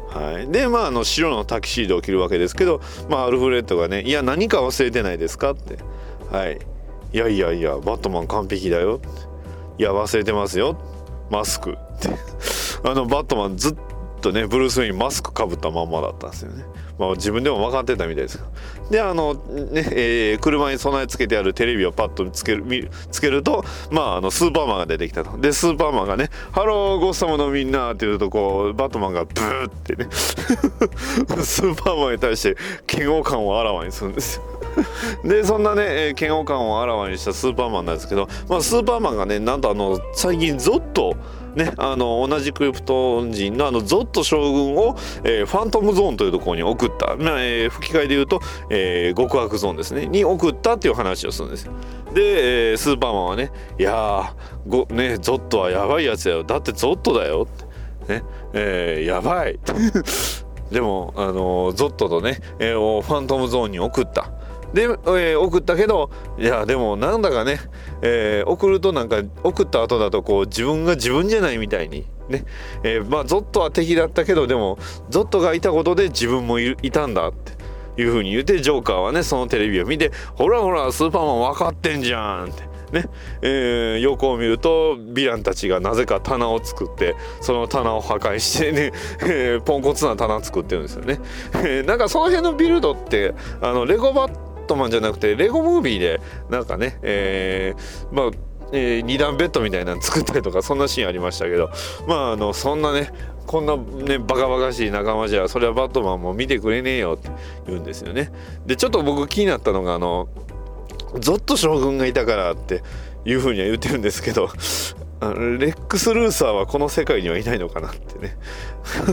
はい、でまああの白のタキシードを着るわけですけど、まあ、アルフレッドがね「いや何か忘れてないですか?」って「はい。いやいやいやバットマン完璧だよ」いや忘れてますよ。マスク」っ てあのバットマンずっとねブルース・ウィンマスクかぶったまんまだったんですよね。まあ、自分でも分かってたみたいですであのね、えー、車に備え付けてあるテレビをパッとつけるつけるとまああのスーパーマンが出てきたと。でスーパーマンがね「ハローゴッサムのみんな」って言うとこうバットマンがブーってね スーパーマンに対して嫌悪感をあらわにするんですよ。でそんなね嫌悪感をあらわにしたスーパーマンなんですけど、まあ、スーパーマンがねなんとあの最近ゾッとね、あの同じクリプトン人のあのゾット将軍を、えー、ファントムゾーンというところに送った、まあえー、吹き替えで言うと、えー、極悪ゾーンですね。に送ったっていう話をするんです。で、えー、スーパーマンはね「いやごねゾットはやばいやつだよ。だってゾットだよ」ってね、えー、やばい。でもあのゾットとね、えー、ファントムゾーンに送った。で、えー、送ったけどいやでもなんだかね、えー、送るとなんか送った後だとこう自分が自分じゃないみたいにね、えー、まあゾットは敵だったけどでもゾットがいたことで自分もいたんだっていう風に言ってジョーカーはねそのテレビを見てほらほらスーパーマン分かってんじゃんって。ねえー、横を見るとヴィランたちがなぜか棚を作ってその棚を破壊してね、えー、ポンコツな棚作ってるんですよね、えー、なんかその辺のビルドってあのレゴバットマンじゃなくてレゴムービーでなんかね、えー、まあえー、2段ベッドみたいなの作ったりとかそんなシーンありましたけどまああのそんなねこんなねバカバカしい仲間じゃそれはバットマンも見てくれねえよって言うんですよね。でちょっと僕気になったのがあのゾッと将軍がいたからっていうふうには言ってるんですけどレックス・ルーサーはこの世界にはいないのかなってね。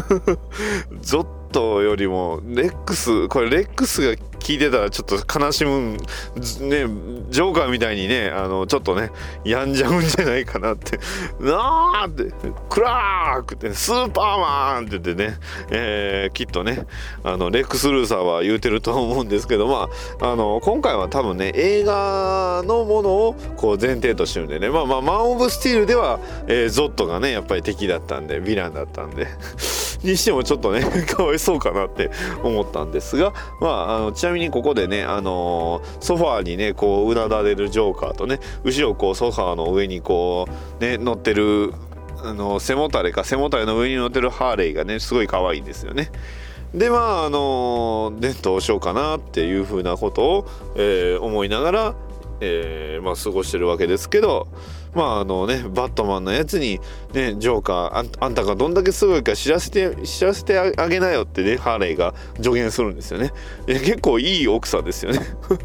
ゾットよりもレックスこれレックスが聞いてたらちょっと悲しむねジョーカーみたいにねあのちょっとね病んじゃうんじゃないかなって。なあってクラークってスーパーマンって言ってね、えー、きっとねあのレックス・ルーサーは言うてると思うんですけどまああの今回は多分ね映画のものをこう前提としてるんでねまあまあマン・オブ・スティールでは、えー、ゾットがねやっぱり敵だったんでヴィランだったんで。にしてもちょっとね かわいそうかなって思ったんですがまああのちなみにここでねあのー、ソファーにねこううなだれるジョーカーとね後ろこうソファーの上にこうね乗ってるあの背もたれか背もたれの上に乗ってるハーレイがねすごい可愛いんですよね。でまああのー、ねどうしようかなっていうふうなことを、えー、思いながら、えーまあ、過ごしてるわけですけどまああのねバットマンのやつにねジョーカーあんたがどんだけすごいか知らせて知らせてあげなよってねハーレーが助言するんですよね。結構いい奥さんですよね。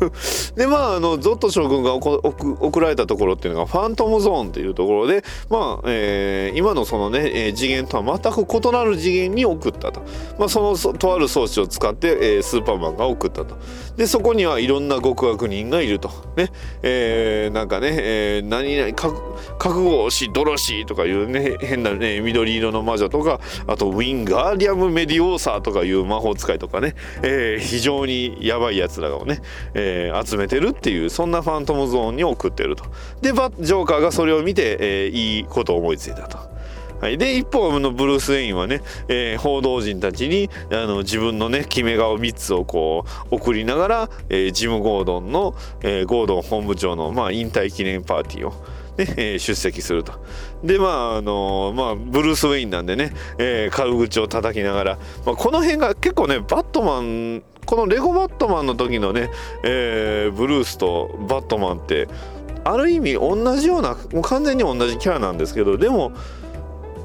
でまああのゾット将軍が送られたところっていうのがファントムゾーンっていうところでまあ、えー、今のそのね、えー、次元とは全く異なる次元に送ったと。まあそのとある装置を使って、えー、スーパーマンが送ったと。でそこにはいろんな極悪人がいると。ね。えー、なんかね、えー、何々覚悟しドロシーとかいうね変なね緑色の魔女とかあとウィンガーディアム・メディオーサーとかいう魔法使いとかね、えー、非常にやばいやつらをね、えー、集めてるっていうそんなファントムゾーンに送ってるとでバジョーカーがそれを見て、えー、いいことを思いついたと。はい、で一方のブルース・ウェインはね、えー、報道陣たちにあの自分のね決め顔3つをこう送りながら、えー、ジム・ゴードンの、えー、ゴードン本部長の、まあ、引退記念パーティーを、えー、出席すると。で、まあ、あのー、まあ、ブルース・ウェインなんでね、えー、軽口を叩きながら、まあ、この辺が結構ね、バットマン、このレゴバットマンの時のね、えー、ブルースとバットマンって、ある意味同じような、もう完全に同じキャラなんですけど、でも、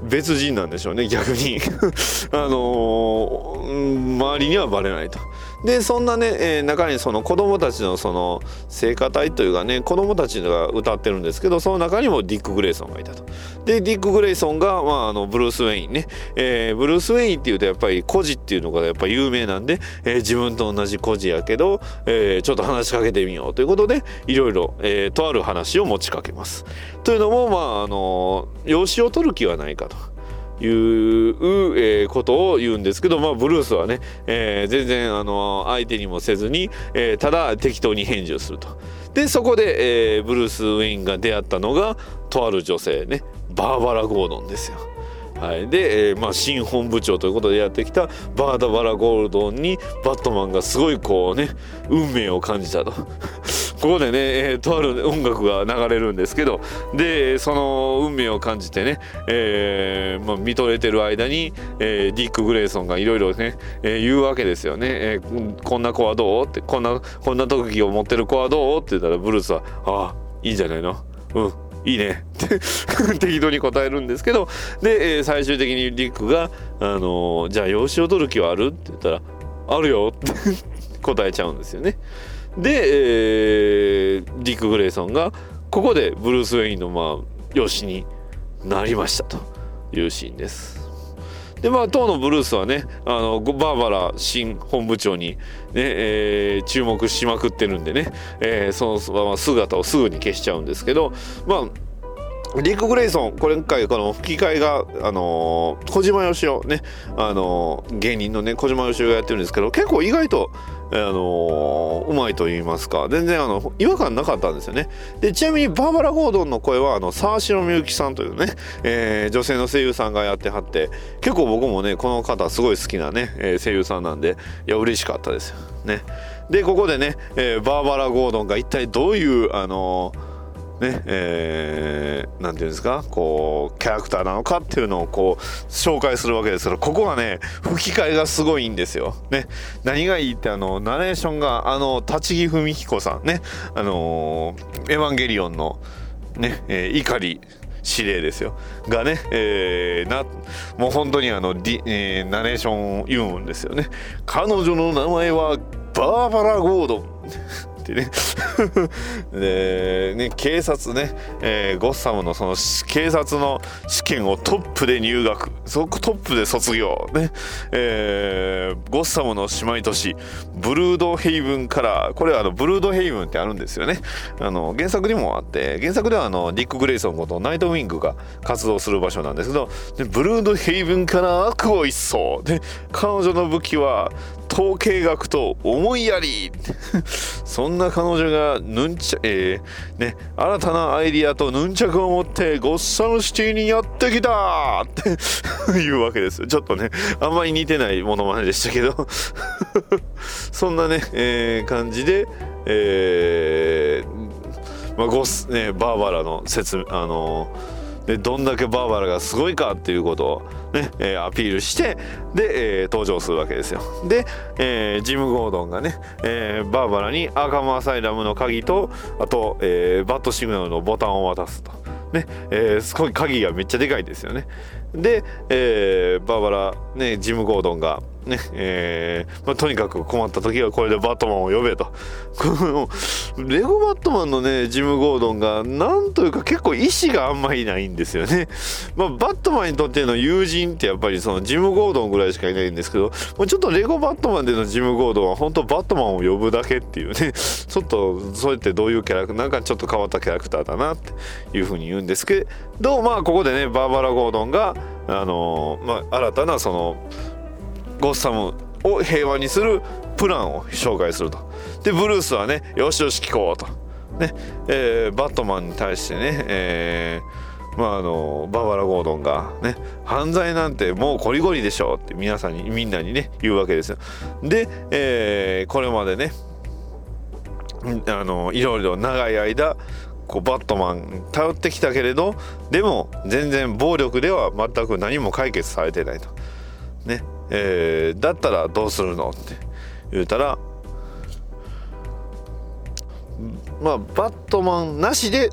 別人なんでしょうね逆に あのー、周りにはバレないとでそんなね、えー中にその子供たちのその聖歌隊というかね子供たちが歌ってるんですけどその中にもディック・グレイソンがいたと。でディック・グレイソンが、まあ、あのブルース・ウェインね、えーブルース・ウェインっていうとやっぱり孤児っていうのがやっぱ有名なんで、えー自分と同じ孤児やけど、えーちょっと話しかけてみようということでいろいろ、えーとある話を持ちかけます。というのもまああの養子を取る気はないかと。いう、えことを言うんですけど、まあ、ブルースはね、えー全然あの相手にもせずに、えーただ適当に返事をすると。でそこで、えーブルース・ウェインが出会ったのがとある女性ねバーバラ・ゴードンですよ。はい、で、えーまあ、新本部長ということでやってきたバーダバラ・ゴールドンにバットマンがすごいこうね運命を感じたと。ここでね、えーとある音楽が流れるんですけどでその運命を感じてね、えーまあ、見とれてる間に、えーディック・グレイソンがいろいろね、えー言うわけですよね、えーこんな子はどうってこんなこんな特技を持ってる子はどうって言ったらブルースは「ああいいんじゃないの？うんいいね」っ て適当に答えるんですけどで、えー最終的にディックが「あのーじゃあ養子を取る気はある?」って言ったら「あるよ」って 答えちゃうんですよね。で、えーディック・グレイソンがここでブルース・ウェインのまあ養子になりましたというシーンです。でまあ当のブルースはねあのバーバラ新本部長にね、えー注目しまくってるんでね、えーその姿をすぐに消しちゃうんですけどまあリック・グレイソン、これ今回この吹き替えが、あのー小島よしおね、あのー芸人のね、小島よしおがやってるんですけど、結構意外と、あのーうまいと言いますか、全然あの、違和感なかったんですよね。で、ちなみにバーバラ・ゴードンの声は、あの、沢城みゆきさんというね、えー女性の声優さんがやってはって、結構僕もね、この方すごい好きなね、えー声優さんなんで、いや、嬉しかったですよ。ね。で、ここでね、えーバーバラ・ゴードンが一体どういう、あのーねえーなんていうんですかこうキャラクターなのかっていうのをこう紹介するわけですけどここがね吹き替えがすごいんですよ。ね、何がいいってあのナレーションがあの立木文彦さんね。あのーエヴァンゲリオンのね、えー、怒司令ですよ。がね、えーなもう本当にあの、えーナレーションを言うんですよね。彼女の名前はバーバラ・ゴードン。ってね。でね警察ね、えーゴッサムのその警察の試験をトップで入学。そこトップで卒業ね、えーゴッサムの姉妹都市ブルードヘイブンからこれはあのブルードヘイブンってあるんですよね。あの原作にもあって原作ではあのディック・グレイソンことナイトウィングが活動する場所なんですけどでブルードヘイブンから悪を一掃。で彼女の武器は統計学と思いやり。そんな彼女がヌンチャ、えーね、新たなアイディアとヌンチャクを持ってゴッサムシティにやってきた! っていうわけです。ちょっとねあんまり似てないものまねでしたけど。そんなね、えー感じで、えーまあ、ゴス、ね、バーバラの説明あのでどんだけバーバラがすごいかっていうことを、ねえーアピールしてで、えー登場するわけですよで、えージム・ゴードンがね、えーバーバラにアーカム・アサイラムの鍵とあと、えーバットシグナルのボタンを渡すと。ねえーすごい鍵がめっちゃでかいですよね。で、えーバーバラ、ね、ジム・ゴードンが、ねえーまあ、とにかく困った時はこれでバットマンを呼べと。レゴバットマンのねジム・ゴードンがなんというか結構意志があんまりないんですよね。まあ、バットマンにとっての友人ってやっぱりそのジム・ゴードンぐらいしかいないんですけどもうちょっとレゴバットマンでのジム・ゴードンは本当バットマンを呼ぶだけっていうね ちょっとそれってどういうキャラクターなんかちょっと変わったキャラクターだなっていうふうに言うんですけどまあここでねバーバラ・ゴードンがあのまあ、新たなそのゴッサムを平和にするプランを紹介すると。でブルースはねよしよし聞こうと。ねえーバットマンに対してね、えーまああのバーバラ・ゴードンがね犯罪なんてもうこりごりでしょうって皆さんにみんなにね言うわけですよ。で、えーこれまでねあのいろいろ長い間こうバットマン頼ってきたけれどでも全然暴力では全く何も解決されてないと。ねえーだったらどうするのって言うたらまあバットマンなしで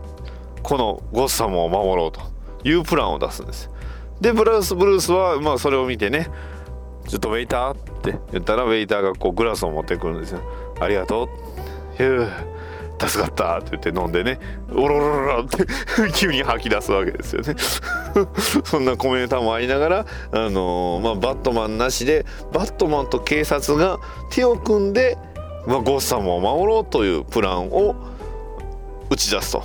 このゴッサムを守ろうというプランを出すんです。でブルース・ブルースはまあそれを見てねちょっとウェイターって言ったらウェイターがこうグラスを持ってくるんですよ。ありがとう。ヒュー助かったって言って飲んでねおろろろろって 急に吐き出すわけですよね。そんなコメンターもありながら、あのー、まあ、バットマンなしでバットマンと警察が手を組んで、まあ、ゴッサムを守ろうというプランを打ち出すと。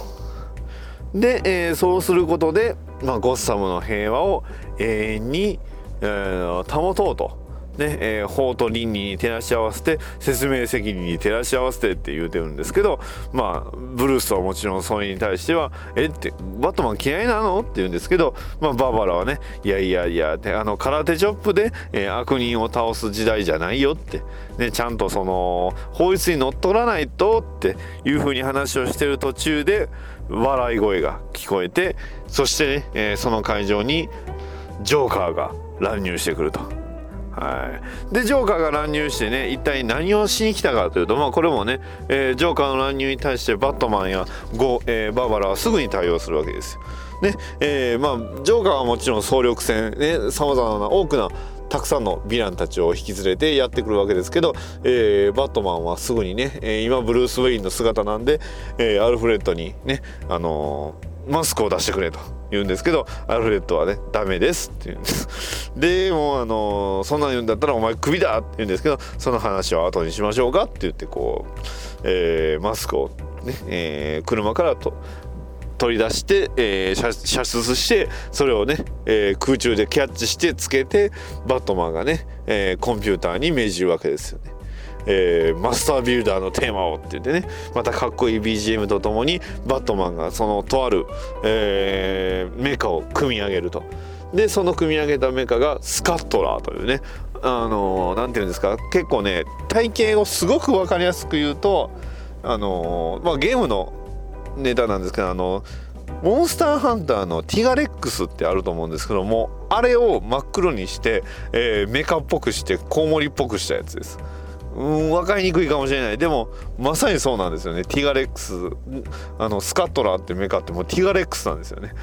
で、えー、そうすることで、まあ、ゴッサムの平和を永遠に、えー、保とうと。ねえー、法と倫理に照らし合わせて説明責任に照らし合わせてって言うてるんですけどまあブルースはもちろんそれに対しては「えってバットマン嫌いなの?」って言うんですけど、まあ、バーバラはね「いやいやいや」ってあの空手チョップで、えー、悪人を倒す時代じゃないよって、ね、ちゃんとその法律にのっとらないとっていうふうに話をしてる途中で笑い声が聞こえてそして、ね、えー、その会場にジョーカーが乱入してくると。はい、でジョーカーが乱入してね一体何をしに来たかというと、まあ、これもね、えー、ジョーカーの乱入に対してバットマンやゴ、えー、バーバラはすぐに対応するわけですよ。ねえーまあ、ジョーカーはもちろん総力戦さまざまな多くなたくさんのヴィランたちを引き連れてやってくるわけですけど、えー、バットマンはすぐにね、えー、今ブルース・ウェインの姿なんで、えー、アルフレッドにね、あのー、マスクを出してくれと言うんですけどアルフレッドはねダメですって言うんです でもうあのそんなん言うんだったらお前クビだって言うんですけどその話は後にしましょうかって言ってこう、えー、マスクをね、えー、車からと取り出して、えー、射出してそれをね、えー、空中でキャッチしてつけてバットマンがね、えー、コンピューターに命じるわけですよね。えー、マスタービルダーのテーマをって言ってねまたかっこいい BGM とともにバットマンがそのとある、えー、メカを組み上げると。でその組み上げたメカがスカットラーというねあの何、ー、て言うんですか結構ね体型をすごく分かりやすく言うとあのー、まあゲームのネタなんですけどあのモンスターハンターのティガレックスってあると思うんですけどもあれを真っ黒にして、えー、メカっぽくしてコウモリっぽくしたやつです。うん分かりにくいかもしれない。でもまさにそうなんですよね。ティガレックスあのスカトラーってメカってもうティガレックスなんですよね。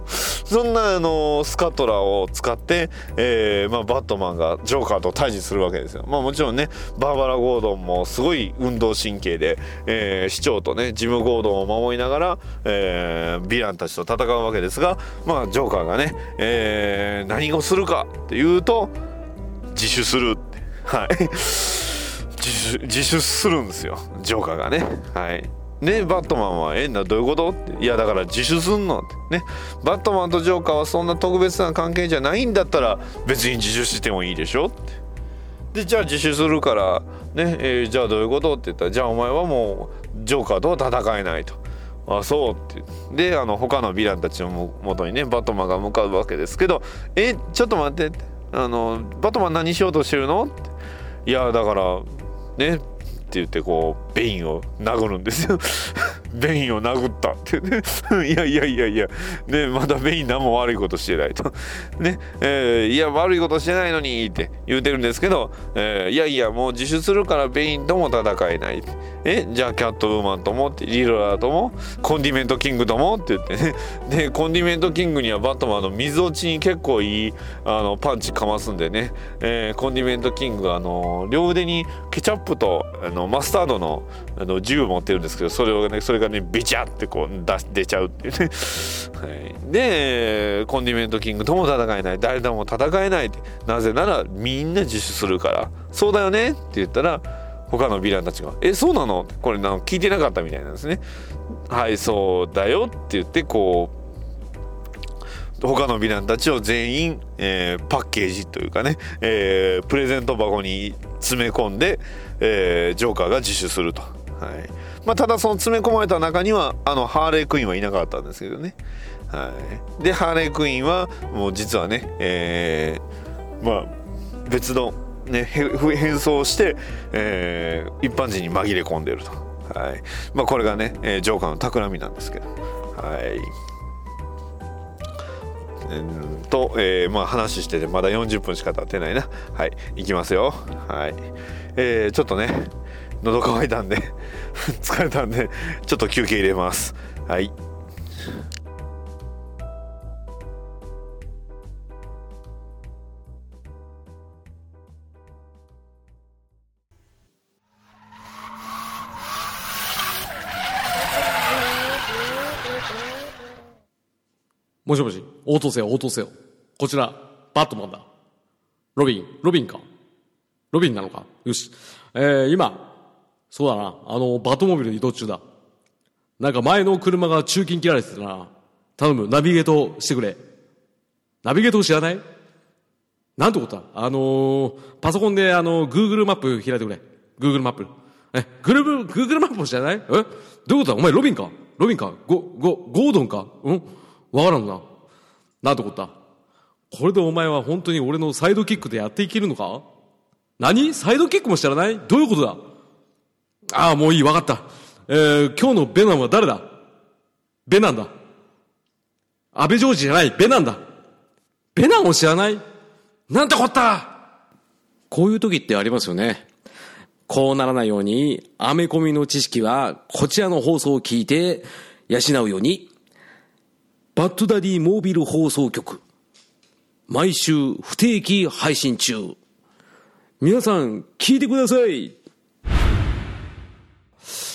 そんなあのスカトラーを使って、えーまあ、バットマンがジョーカーと対峙するわけですよ。まあもちろんねバーバラ・ゴードンもすごい運動神経で、えー、市長とねジム・ゴードンを守りながら、えー、ヴィランたちと戦うわけですがまあジョーカーがね、えー、何をするかっていうと自首するはい。自首するんですよ。ジョーカーがね。はい。ねバットマンは「えなどういうこと?」って「いやだから自首すんの」って。ね。バットマンとジョーカーはそんな特別な関係じゃないんだったら別に自首してもいいでしょって。でじゃあ自首するからね、えー、じゃあどういうこと？って言ったらじゃあお前はもうジョーカーとは戦えないと。あそうって。であの他のヴィランたちのもとにねバットマンが向かうわけですけど「えちょっと待って」あの「バットマン何しようとしてるの?」って「いやだからね。って言ってこうベインを殴るんですよ。ベインを殴った。ってねいやいやいやいや。ねまだベイン何も悪いことしてないと。ね。えー、いや悪いことしてないのにって言うてるんですけど、えー、いやいやもう自首するからベインとも戦えない。え？じゃあキャットウーマンともってリドラーとも？コンディメントキングともって言ってね。でコンディメントキングにはバットマンのみぞおちに結構いいあのパンチかますんでね、えー、コンディメントキングあの両腕にケチャップとあのマスタードのあの銃持ってるんですけどそれをねそれがねビチャってこう出出ちゃうっていうね、はい、でコンディメントキングとも戦えない誰とも戦えないってなぜならみんな自首するからそうだよねって言ったら他のヴィランたちが「えそうなの?」これなん聞いてなかったみたいなんですね。はいそうだよって言ってこう他のヴィランたちを全員、えー、パッケージというかね、えー、プレゼント箱に詰め込んで、えー、ジョーカーが自首すると。はいまあ、ただその詰め込まれた中にはあのハーレークイーンはいなかったんですけどね。はい、でハーレークイーンはもう実はね、えー、まあ別のね、変装して、えー、一般人に紛れ込んでると、はい。まあ、これがね、えー、ジョーカーの企みなんですけど。はい、と、えー、まあ話しててまだ40分しか経ってないな。はい。いきますよ。はい、えー、ちょっとね喉乾いたんで 疲れたんでちょっと休憩入れますはいもしもし、応答せよ、応答せよ。こちら、バットマンだ。ロビン、ロビンか。ロビンなのか。よし。えー、今、そうだな、あの、バトモビル移動中だ。なんか前の車が中金切られてたな。頼む、ナビゲートしてくれ。ナビゲート知らない？なんてことだ？あのー、パソコンであの、Google マップ開いてくれ。Google マップ。え、Google、Google マップも知らない？え？どういうことだ？お前ロビンか？ロビンか？ゴ、ゴ、ゴードンか？うん？わからんな。なんてことだ？これでお前は本当に俺のサイドキックでやっていけるのか？何？サイドキックも知らない？どういうことだ？ああ、もういい、わかった。えー、今日のベナンは誰だ？ベナンだ。安倍ジョージじゃない、ベナンだ。ベナンを知らない？なんてこったこういう時ってありますよね。こうならないように、アメコミの知識はこちらの放送を聞いて養うように、バッドダディモービル放送局。毎週不定期配信中。皆さん、聞いてください。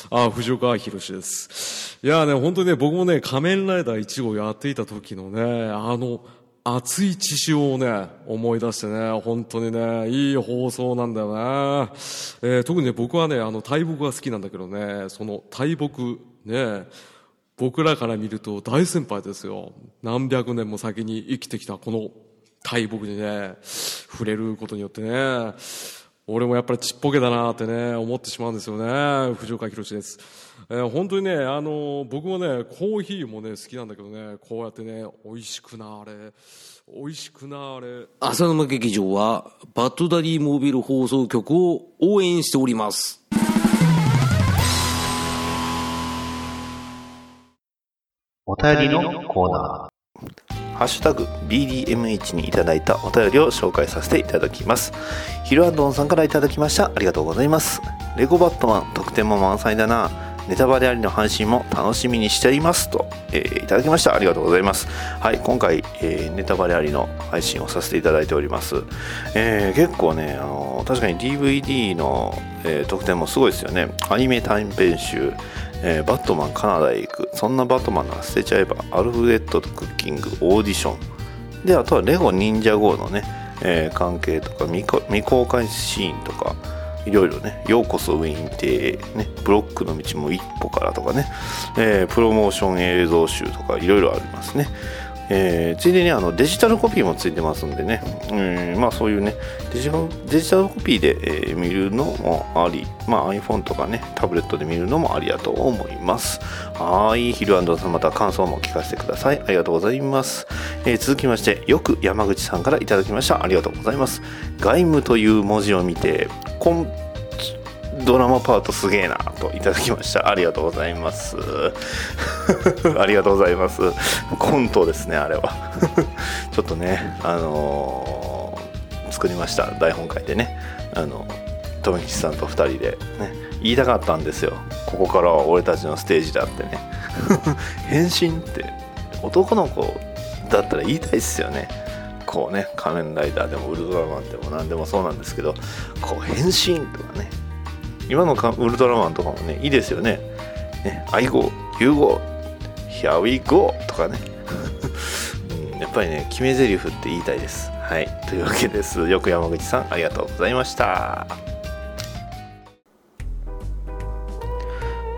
あ、藤岡弘です。いやね、本当にね、僕もね、仮面ライダー1号やっていた時のね、あの、熱い血潮をね、思い出してね、本当にね、いい放送なんだよね。えー特にね、僕はね、あの、大木が好きなんだけどね、その大木、ね、僕らから見ると大先輩ですよ。何百年も先に生きてきたこの大木にね、触れることによってね、俺もやっぱりちっぽけだなってね、思ってしまうんですよね。藤岡弘です。えー本当にね、あの僕もね、コーヒーもね、好きなんだけどね、こうやってね、美味しくなあれ、美味しくなあれ。浅沼劇場はバッドダディモービル放送局を応援しております。お便りのコーナー。ハッシュタグ BDMH にいただいたお便りを紹介させていただきます。ヒルアンドンさんからいただきました。ありがとうございます。レゴバットマン、特典も満載だな。ネタバレありの配信も楽しみにしていますと、えーいただきました。ありがとうございます。はい、今回、えーネタバレありの配信をさせていただいております。えー結構ね、あの確かに DVD の、えー特典もすごいですよね。アニメ短編集、えーバットマンカナダへ行くそんなバットマンなら捨てちゃえばアルフレッドとクッキングオーディションであとはレゴ忍者 GO のね、えー関係とか未未公開シーンとかいろいろね、ようこそウェイン邸、ね、ブロックの道も一歩からとかね、えープロモーション映像集とかいろいろありますね。えーついでにあのデジタルコピーもついてますんでね、うんまあ、そういうねデジタルデジタルコピーで、えー見るのもあり、まあ、iPhone とかねタブレットで見るのもありだと思います。はいヒルアンドさんまた感想も聞かせてください。ありがとうございます、えー続きましてよく山口さんからいただきました。ありがとうございます。外務という文字を見てコンドラマパートすげえなといただきました。ありがとうございます。ありがとうございます。コントですねあれは。ちょっとねあのー作りました。台本書いてね。あの富吉さんと2人でね言いたかったんですよ。ここからは俺たちのステージだってね。変身って男の子だったら言いたいっすよね。こうね仮面ライダーでもウルトラマンでも何でもそうなんですけどこう変身とかね今のかウルトラマンとかもねいいですよね。ね「愛語融合 Here we go」とかね。うんやっぱりね決め台詞って言いたいです。はい。というわけです。よく山口さんありがとうございました。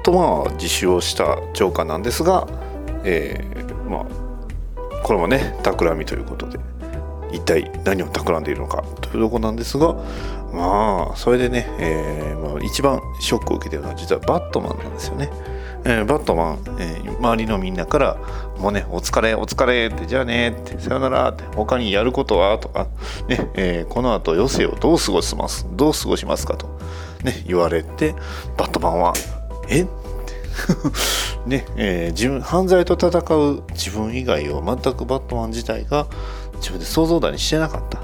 とまあ自首をしたジョーカーなんですがえーまあこれもね企みということで。一体何を企んでいるのかというところなんですがまあそれでね、えーまあ、一番ショックを受けてるのは実はバットマンなんですよね。えーバットマン、えー周りのみんなから「もうねお疲れお疲れ」って「じゃあね」って「さよなら」って「他にやることは?」とか、ねえーこの後余生をどう過ごしますどう過ごしますかと、ね、言われてバットマンは「えっ? 」ねえー自分犯罪と戦う自分以外を全くバットマン自体が自分で想像だにしてなかった、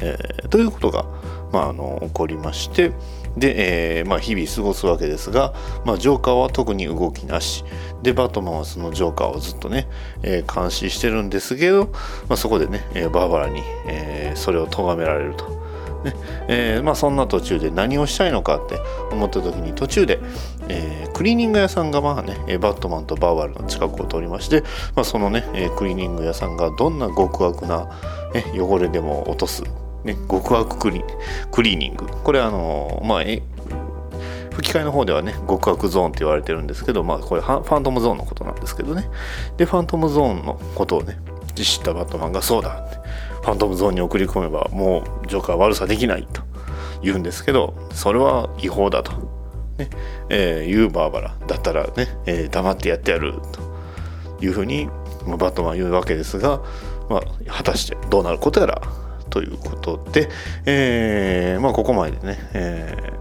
えーということが、まあ、あの起こりまして。で、えーまあ、日々過ごすわけですが、まあ、ジョーカーは特に動きなし。でバトマンはそのジョーカーをずっとね、えー監視してるんですけど、まあ、そこでね、えーバーバラに、えーそれを咎められると。ね。えーまあ、そんな途中で何をしたいのかって思った時に途中で、えークリーニング屋さんがまあねバットマンとバーバルの近くを通りまして、まあ、そのね、えークリーニング屋さんがどんな極悪な、ね、汚れでも落とす、ね、極悪クリーニング。これあのまあえ吹き替えの方ではね極悪ゾーンって言われてるんですけどまあこれファントムゾーンのことなんですけどね。でファントムゾーンのことをね知ったバットマンがそうだってファントムゾーンに送り込めばもうジョーカー悪さできないと言うんですけどそれは違法だと、ねえー言うバーバラだったらね、えー黙ってやってやるというふうにまバットマンは言うわけですが、まあ、果たしてどうなることやらということで、えーまあ、ここまででね、えー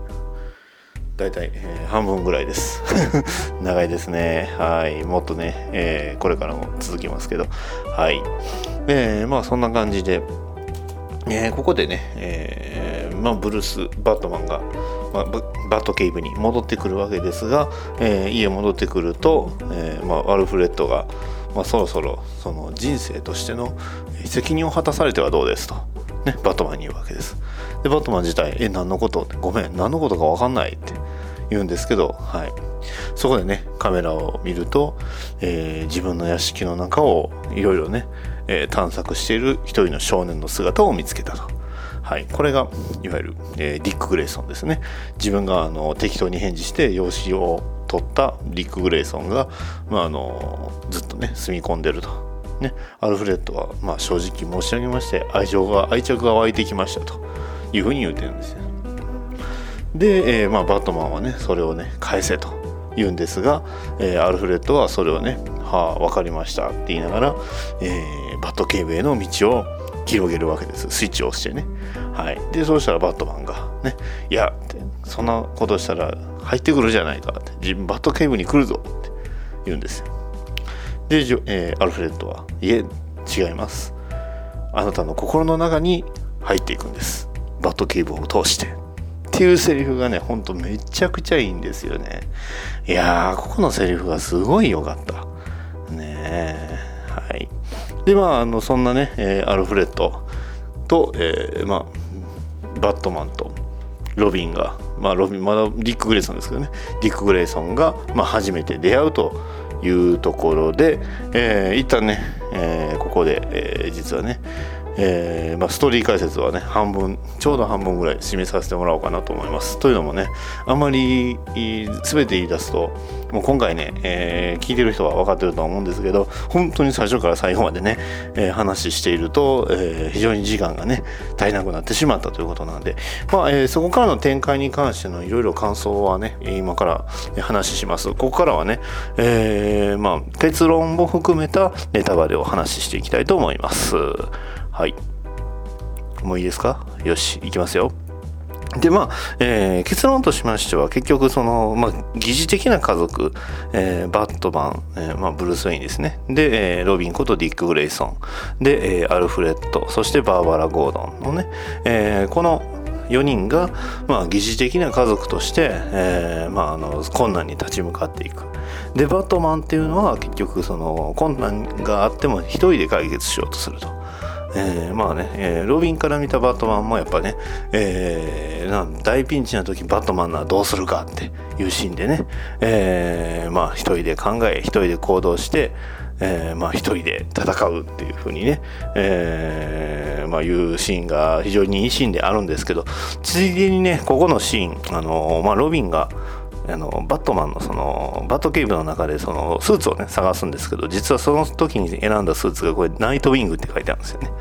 大体、えー半分ぐらいです。長いですね。はい。もっとね、えーこれからも続きますけど。はい。えーまあそんな感じで、えーここでね、えーまあ、ブルース・バットマンが、まあ、バットケイブに戻ってくるわけですが、えー家戻ってくると、えーまあ、アルフレッドが、まあ、そろそろその人生としての責任を果たされてはどうですと、ね、バットマンに言うわけです。でバットマン自体「え何のこと?」「ごめん何のことか分かんない」って言うんですけど、はい、そこでねカメラを見ると、えー自分の屋敷の中をいろいろね、えー探索している一人の少年の姿を見つけたと。はい、これがいわゆる、えーディック・グレイソンですね。自分があの適当に返事して養子を取ったディック・グレイソンが、まあ、あのずっとね住み込んでると、ね、アルフレッドは、まあ、正直申し上げまして愛情が愛着が湧いてきましたと。いうふうに言ってるんですよ。で、えーまあ、バットマンはねそれをね返せと言うんですが、えーアルフレッドはそれをね「はあ分かりました」って言いながら、えーバット警部への道を広げるわけです。スイッチを押してね。はい。でそうしたらバットマンがね「いや」ってそんなことしたら入ってくるじゃないかって自分バット警部に来るぞって言うんですよ。で、えーアルフレッドは「いえ違います。あなたの心の中に入っていくんです。バット警部を通して」っていうセリフがねほんとめちゃくちゃいいんですよね。いやーここのセリフがすごい良かった。ねえはい。でまああのそんなね、えーアルフレッドと、えーまあバットマンとロビンがまあロビンまだディック・グレイソンですけどね。ディック・グレイソンが、まあ、初めて出会うというところで、えー一旦ね、えーここで、えー実はねえーまあ、ストーリー解説はね半分ちょうど半分ぐらい締めさせてもらおうかなと思います。というのもねあんまり全て言い出すともう今回ね、えー聞いてる人は分かってるとは思うんですけど本当に最初から最後までね、えー話していると、えー非常に時間がね足りなくなってしまったということなんで、まあえーそこからの展開に関してのいろいろ感想はね今から話します。ここからはね、えーまあ、結論も含めたネタバレを話していきたいと思います。はい。もういいですか？よしいきますよ。でまあ、えー結論としましては結局その、まあ、疑似的な家族、えーバットマン、えーまあ、ブルース・ウェインですね。で、えーロビンことディック・グレイソン。で、えーアルフレッド。そしてバーバラ・ゴードン。のね、えーこの4人が、まあ、疑似的な家族として、えーまあ、あの困難に立ち向かっていく。でバットマンっていうのは結局その困難があっても一人で解決しようとすると。えーまあね、えーロビンから見たバットマンもやっぱね、えー大ピンチな時バットマンならどうするかっていうシーンでね、えーまあ一人で考え一人で行動して、えーまあ一人で戦うっていう風にね、えーまあいうシーンが非常にいいシーンであるんですけどついでにねここのシーンあのまあロビンがあのバットマンのそのバットケーブの中でそのスーツをね探すんですけど実はその時に選んだスーツがこれナイトウィングって書いてあるんですよね。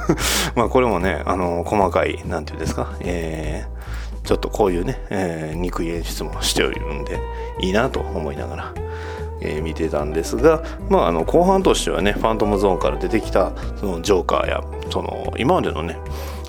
まあこれもねあの細かいなんていうんですか、えーちょっとこういうね、えー憎い演出もしているんでいいなと思いながら、えー見てたんですが、まあ、あの後半としてはねファントムゾーンから出てきたそのジョーカーやその今までのね、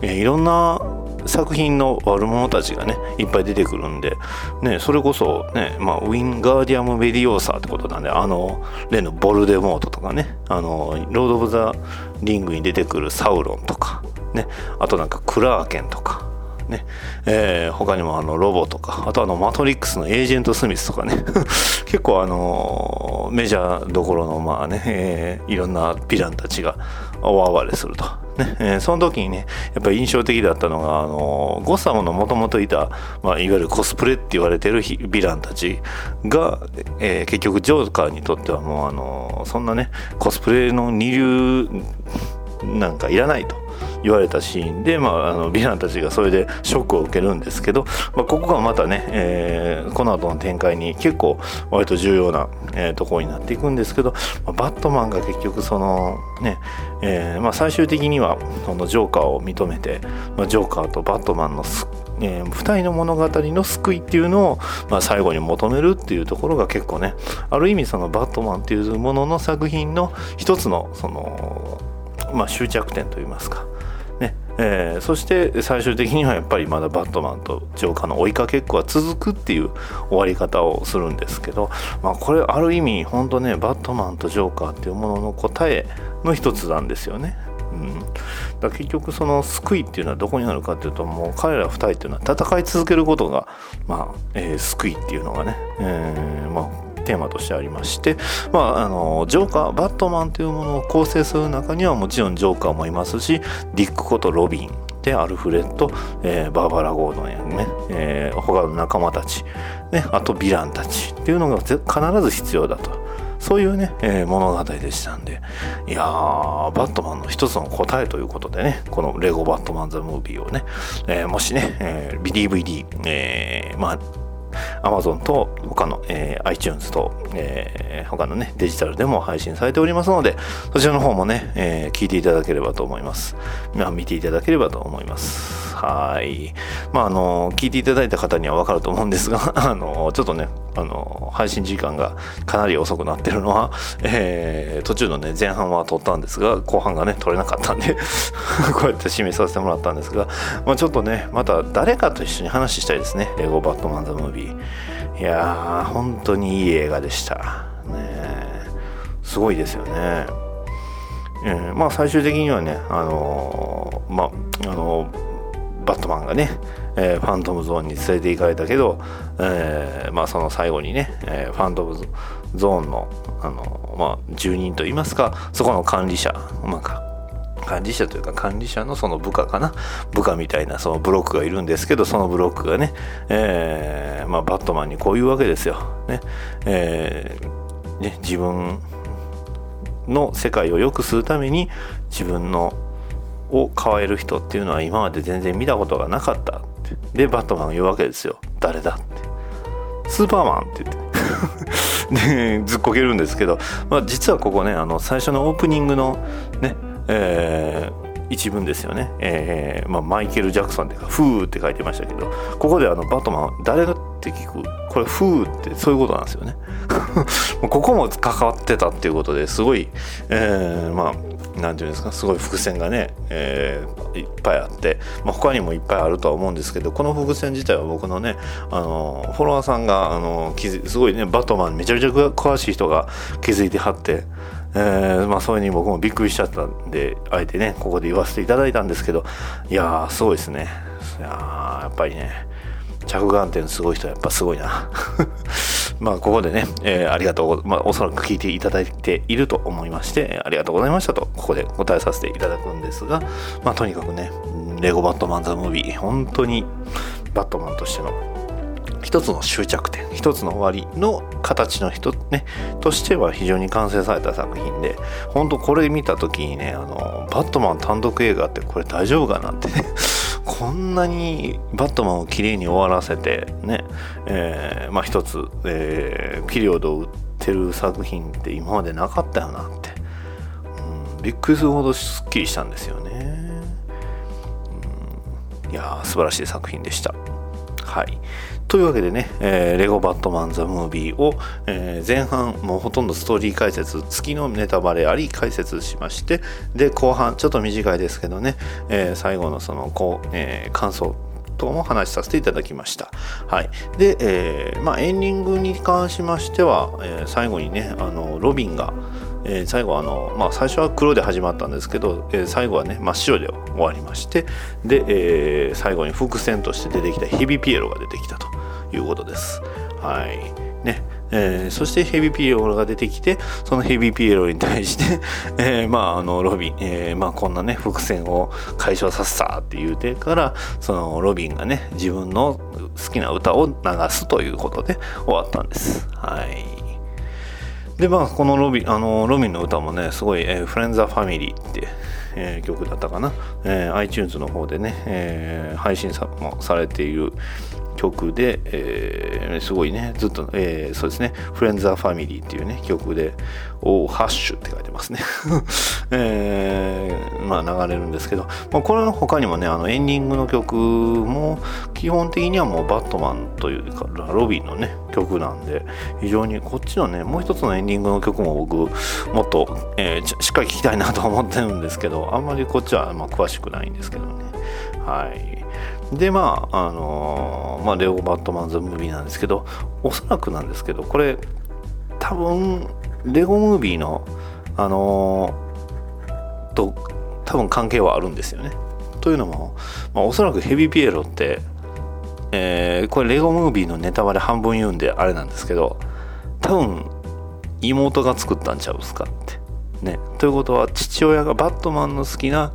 えいろんな作品の悪者たちがねいっぱい出てくるんで、ね、それこそね、まあ、ウィンガーディアム・メディオーサーってことなんであの例のボルデモートとかね。あのロード・オブ・ザ・リングに出てくるサウロンとか。ね。あとなんかクラーケンとか。ね。えー他にもあのロボとか。あとあのマトリックスのエージェント・スミスとかね。結構あのメジャーどころのまあね、えーいろんなヴィランたちが大暴れすると。ねえーその時にねやっぱり印象的だったのが、あのゴッサムのもともといた、まあ、いわゆるコスプレって言われてるヴィランたちが、えー結局ジョーカーにとってはもう、あのそんなねコスプレの二流なんかいらないと言われたシーンで、まあ、あのヴィランたちがそれでショックを受けるんですけど、まあ、ここがまたね、えーこの後の展開に結構割と重要な、えーところになっていくんですけど、まあバットマンが結局そのね、えーまあ、最終的にはそのジョーカーを認めて、まあ、ジョーカーとバットマンのすえー二人の物語の救いっていうのを、まあ、最後に求めるっていうところが結構ねある意味そのバットマンっていうものの作品の一つのその、まあ、終着点といいますか。えーそして最終的にはやっぱりまだバットマンとジョーカーの追いかけっこは続くっていう終わり方をするんですけど、まあ、これある意味本当ねバットマンとジョーカーっていうものの答えの一つなんですよね。うん、だ結局その救いっていうのはどこにあるかっていうともう彼ら二人っていうのは戦い続けることが、まあえー救いっていうのがね、えーまあテーマとしてありまして、まあ、あのジョーカーバットマンというものを構成する中にはもちろんジョーカーもいますしディックことロビンでアルフレッド、えーバーバラ・ゴードンやね、えー他の仲間たち、ね、あとヴィランたちっていうのが必ず必要だと。そういうね、えー物語でしたんで、いやー、バットマンの一つの答えということでね、このレゴバットマン・ザ・ムービーをね、えーもしね、えー DVD、えーまあ、Amazon と他の、えー iTunes と、えー他のね、デジタルでも配信されておりますので、そちらの方もね、えー聞いていただければと思います。まあ、見ていただければと思います。はい。まあ、あの、聞いていただいた方にはわかると思うんですが、あの、ちょっとね、あの、配信時間がかなり遅くなってるのは、えー途中のね、前半は撮ったんですが、後半がね、撮れなかったんで、こうやって締めさせてもらったんですが、まあ、ちょっとね、また誰かと一緒に話したいですね。レゴバットマン・ザ・ムービー。いやー、本当にいい映画でした。ねすごいですよね。えーまあ最終的にはね、あのーまあ、あのーバットマンがね、えーファントムゾーンに連れて行かれたけど、えーまあその最後にね、えーファントムゾーンの、あのまあ住人といいますか、そこの管理者、まあ管理者というか管理者のその部下かな？部下みたいなそのブロックがいるんですけどそのブロックがね、えーまあ、バットマンにこういうわけですよ、ね。えーね、自分の世界を良くするために自分のを変える人っていうのは今まで全然見たことがなかった。ってでバットマンが言うわけですよ。誰だ？って。スーパーマンって言って。でずっこけるんですけど、まあ、実はここねあの最初のオープニングのね、えー一文ですよね、えーまあ、マイケル・ジャクソンっていうか「フー」って書いてましたけどここであのバットマン誰がって聞くこれ「フー」ってそういうことなんですよね ここも関わってたっていうことですごい、えーまあなんていうんですかすごい伏線がね、えーいっぱいあって、まあ、他にもいっぱいあるとは思うんですけどこの伏線自体は僕のねあのフォロワーさんがあのすごいねバットマンめちゃめちゃ詳しい人が気づいてはって。えーまあ、それに僕もびっくりしちゃったんであえてねここで言わせていただいたんですけどいやーすごいですね。いやーやっぱりね着眼点すごい人はやっぱすごいな。まあここでね、えーありがとうまあおそらく聞いていただいていると思いましてありがとうございましたとここで答えさせていただくんですがまあとにかくねレゴバットマンザムービー本当にバットマンとしての一つの終着点一つの終わりの形の人ねとしては非常に完成された作品で本当これ見た時にねあのバットマン単独映画ってこれ大丈夫かなってね こんなにバットマンを綺麗に終わらせてね、えーまあ一つ、えーピリオドを打ってる作品って今までなかったよなって、うん、びっくりするほどすっきりしたんですよね、うん、いやー素晴らしい作品でした。はい。というわけでね、えーレゴバットマン・ザ・ムービーを、えー前半もうほとんどストーリー解説月のネタバレあり解説しましてで後半ちょっと短いですけどね、えー最後のそのこう、え感想等も話させていただきました。はい、で、えまあ、エンディングに関しましては、え最後にねあのロビンが、え最後あの、まあ、最初は黒で始まったんですけど、え最後はね真っ白で終わりましてで、えー最後に伏線として出てきたヘビピエロが出てきたということです。はいねえーそしてヘビピエロが出てきてそのヘビピエロに対して、えーまああのロビン、えーまあ、こんなね伏線を解消させたって言うてからそのロビンがね自分の好きな歌を流すということで終わったんです。はいでまあこのロビンあのロビンの歌もねすごい「えー、フレンザファミリーって、えー曲だったかな、えー iTunes の方でね、えー配信さもされている曲で、えーすごいねずっと、えーそうですね「フレンザファミリーっていうね曲で「おハッシュ」って書いてますね、えーまあ流れるんですけど、まあ、これの他にもねあのエンディングの曲も基本的にはもうバットマンというかロビンのね曲なんで非常にこっちのねもう一つのエンディングの曲も僕もっと、えーしっかり聴きたいなと思ってるんですけどあんまりこっちはま詳しくないんですけどね。はい。でまああのーまあレオ・バットマンズ・ムービーなんですけどおそらくなんですけどこれ多分レゴムービーのあのーと多分関係はあるんですよね。というのも、まあ、おそらくヘビーピエロってえーこれレゴムービーのネタバレ半分言うんであれなんですけど多分妹が作ったんちゃうっすかって。ね。ということは父親がバットマンの好きな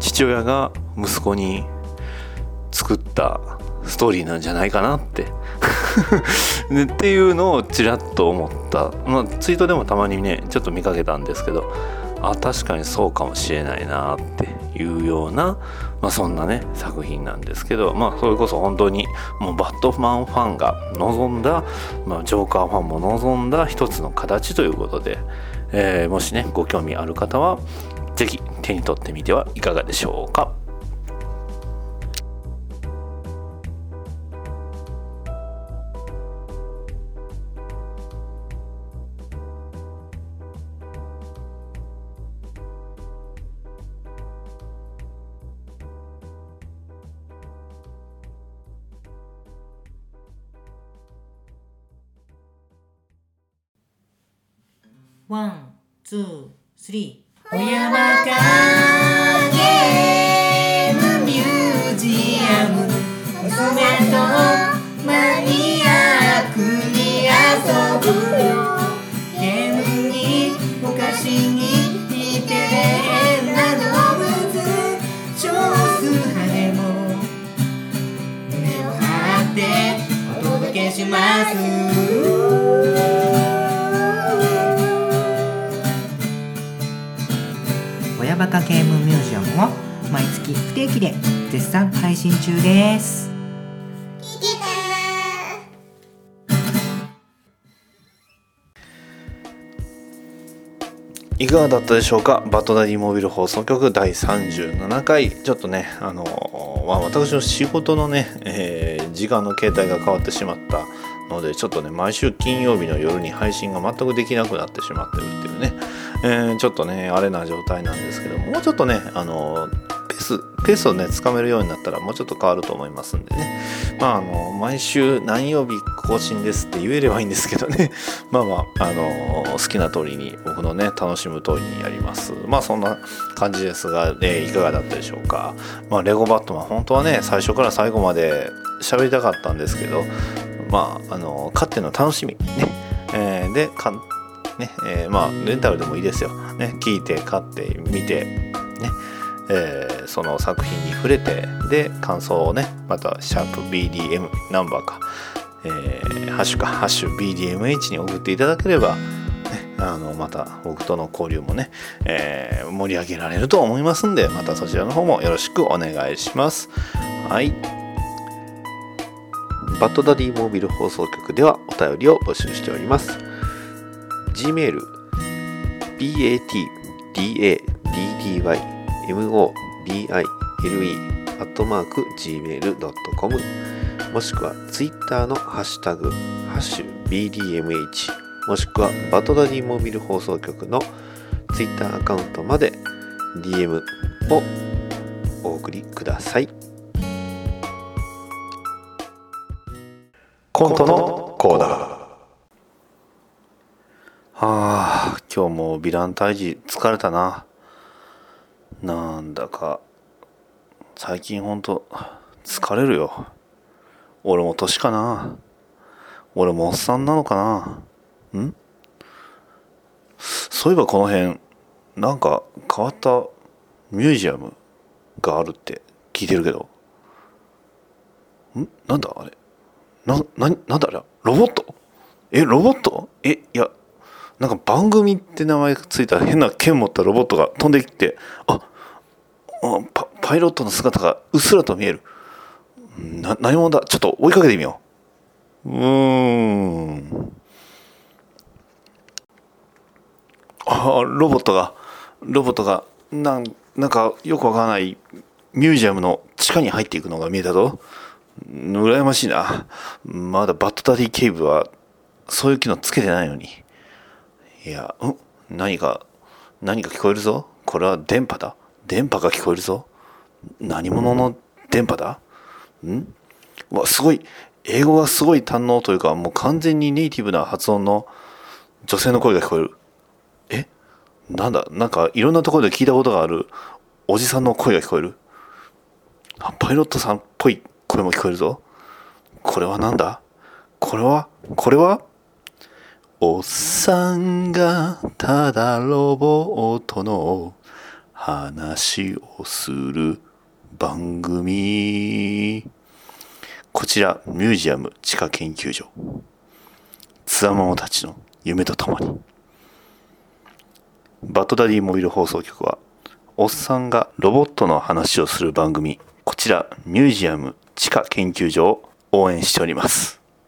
父親が息子に作ったストーリーなんじゃないかなって っていうのをちらっと思った、まあ、ツイートでもたまにねちょっと見かけたんですけどあ確かにそうかもしれないなっていうような、まあ、そんなね作品なんですけどまあそれこそ本当にもうバットマンファンが望んだ、まあ、ジョーカーファンも望んだ一つの形ということで、えーもしねご興味ある方は是非手に取ってみてはいかがでしょうか。ワン、ツー、スリー。お山かゲームミュージアム。娘とマニアックに遊ぶよ。ゲームにお菓子に似て変な動物。少数派でも胸を張ってお届けします。カゲームミュージアムを毎月不定期で絶賛配信中です。いてねいかがだったでしょうか？バトダディモビル放送局第37回。ちょっとねあのまあ私の仕事のね、えー時間の形態が変わってしまったのでちょっとね毎週金曜日の夜に配信が全くできなくなってしまってるっていうね、えーちょっとねあれな状態なんですけどもうちょっとねあのペースペースをねつかめるようになったらもうちょっと変わると思いますんでね。まああの毎週何曜日更新ですって言えればいいんですけどね。まあまああの好きな通りに僕のね楽しむ通りにやります。まあそんな感じですが、えーいかがだったでしょうか。まあレゴバットマン本当はね最初から最後まで喋りたかったんですけどまああの勝っての楽しみ。ね、えーでかんね。えーまあレンタルでもいいですよ、ね、聞いて買って見て。ね。えーその作品に触れて。で感想をね。またシャープ BDM ナンバーか、えーハッシュか。ハッシュ BDMH に送っていただければ、ね、あのまた僕との交流もね、えー盛り上げられると思いますんで。またそちらの方もよろしくお願いします。はい。バッドダディモービル放送局ではお便りを募集しております。Gmail batdaddymobile アットマーク gmail.com もしくは Twitter のハッシュタグハッシュ BDMH もしくはバトダディモービル放送局の Twitter アカウントまで DM をお送りください。コントのコーナー。はあ今日もヴィラン退治疲れたな。なんだか最近ほんと疲れるよ。俺も年かな。俺もおっさんなのかな。ん？そういえばこの辺なんか変わったミュージアムがあるって聞いてるけど。ん？なんだあれ？な、な、なんだあれロボット？え、ロボット？え、いや、なんか番組って名前がついた変な剣持ったロボットが飛んできて、あ、あパパイロットの姿がうっすらと見える。な、何者だ？ちょっと追いかけてみよう。うーん。あ、ロボットが、ロボットが、なん、なんかよくわからないミュージアムの地下に入っていくのが見えたぞ。羨ましいな。まだバッドダディケイブはそういう機能つけてないのに。いや、うん？何か、何か聞こえるぞ？これは電波だ。電波が聞こえるぞ？何者の電波だ？ん？わ、すごい。英語がすごい堪能というか、もう完全にネイティブな発音の女性の声が聞こえる。え？なんだ？なんかいろんなところで聞いたことがあるおじさんの声が聞こえる。パイロットさんっぽい声も聞こえるぞ。これはなんだ？これは？これは？おっさんがただロボットの話をする番組。こちらミュージアム地下研究所。つわもたちの夢とともに。バッドダディモビル放送局は、おっさんがロボットの話をする番組、こちらミュージアム地下研究所を応援しております。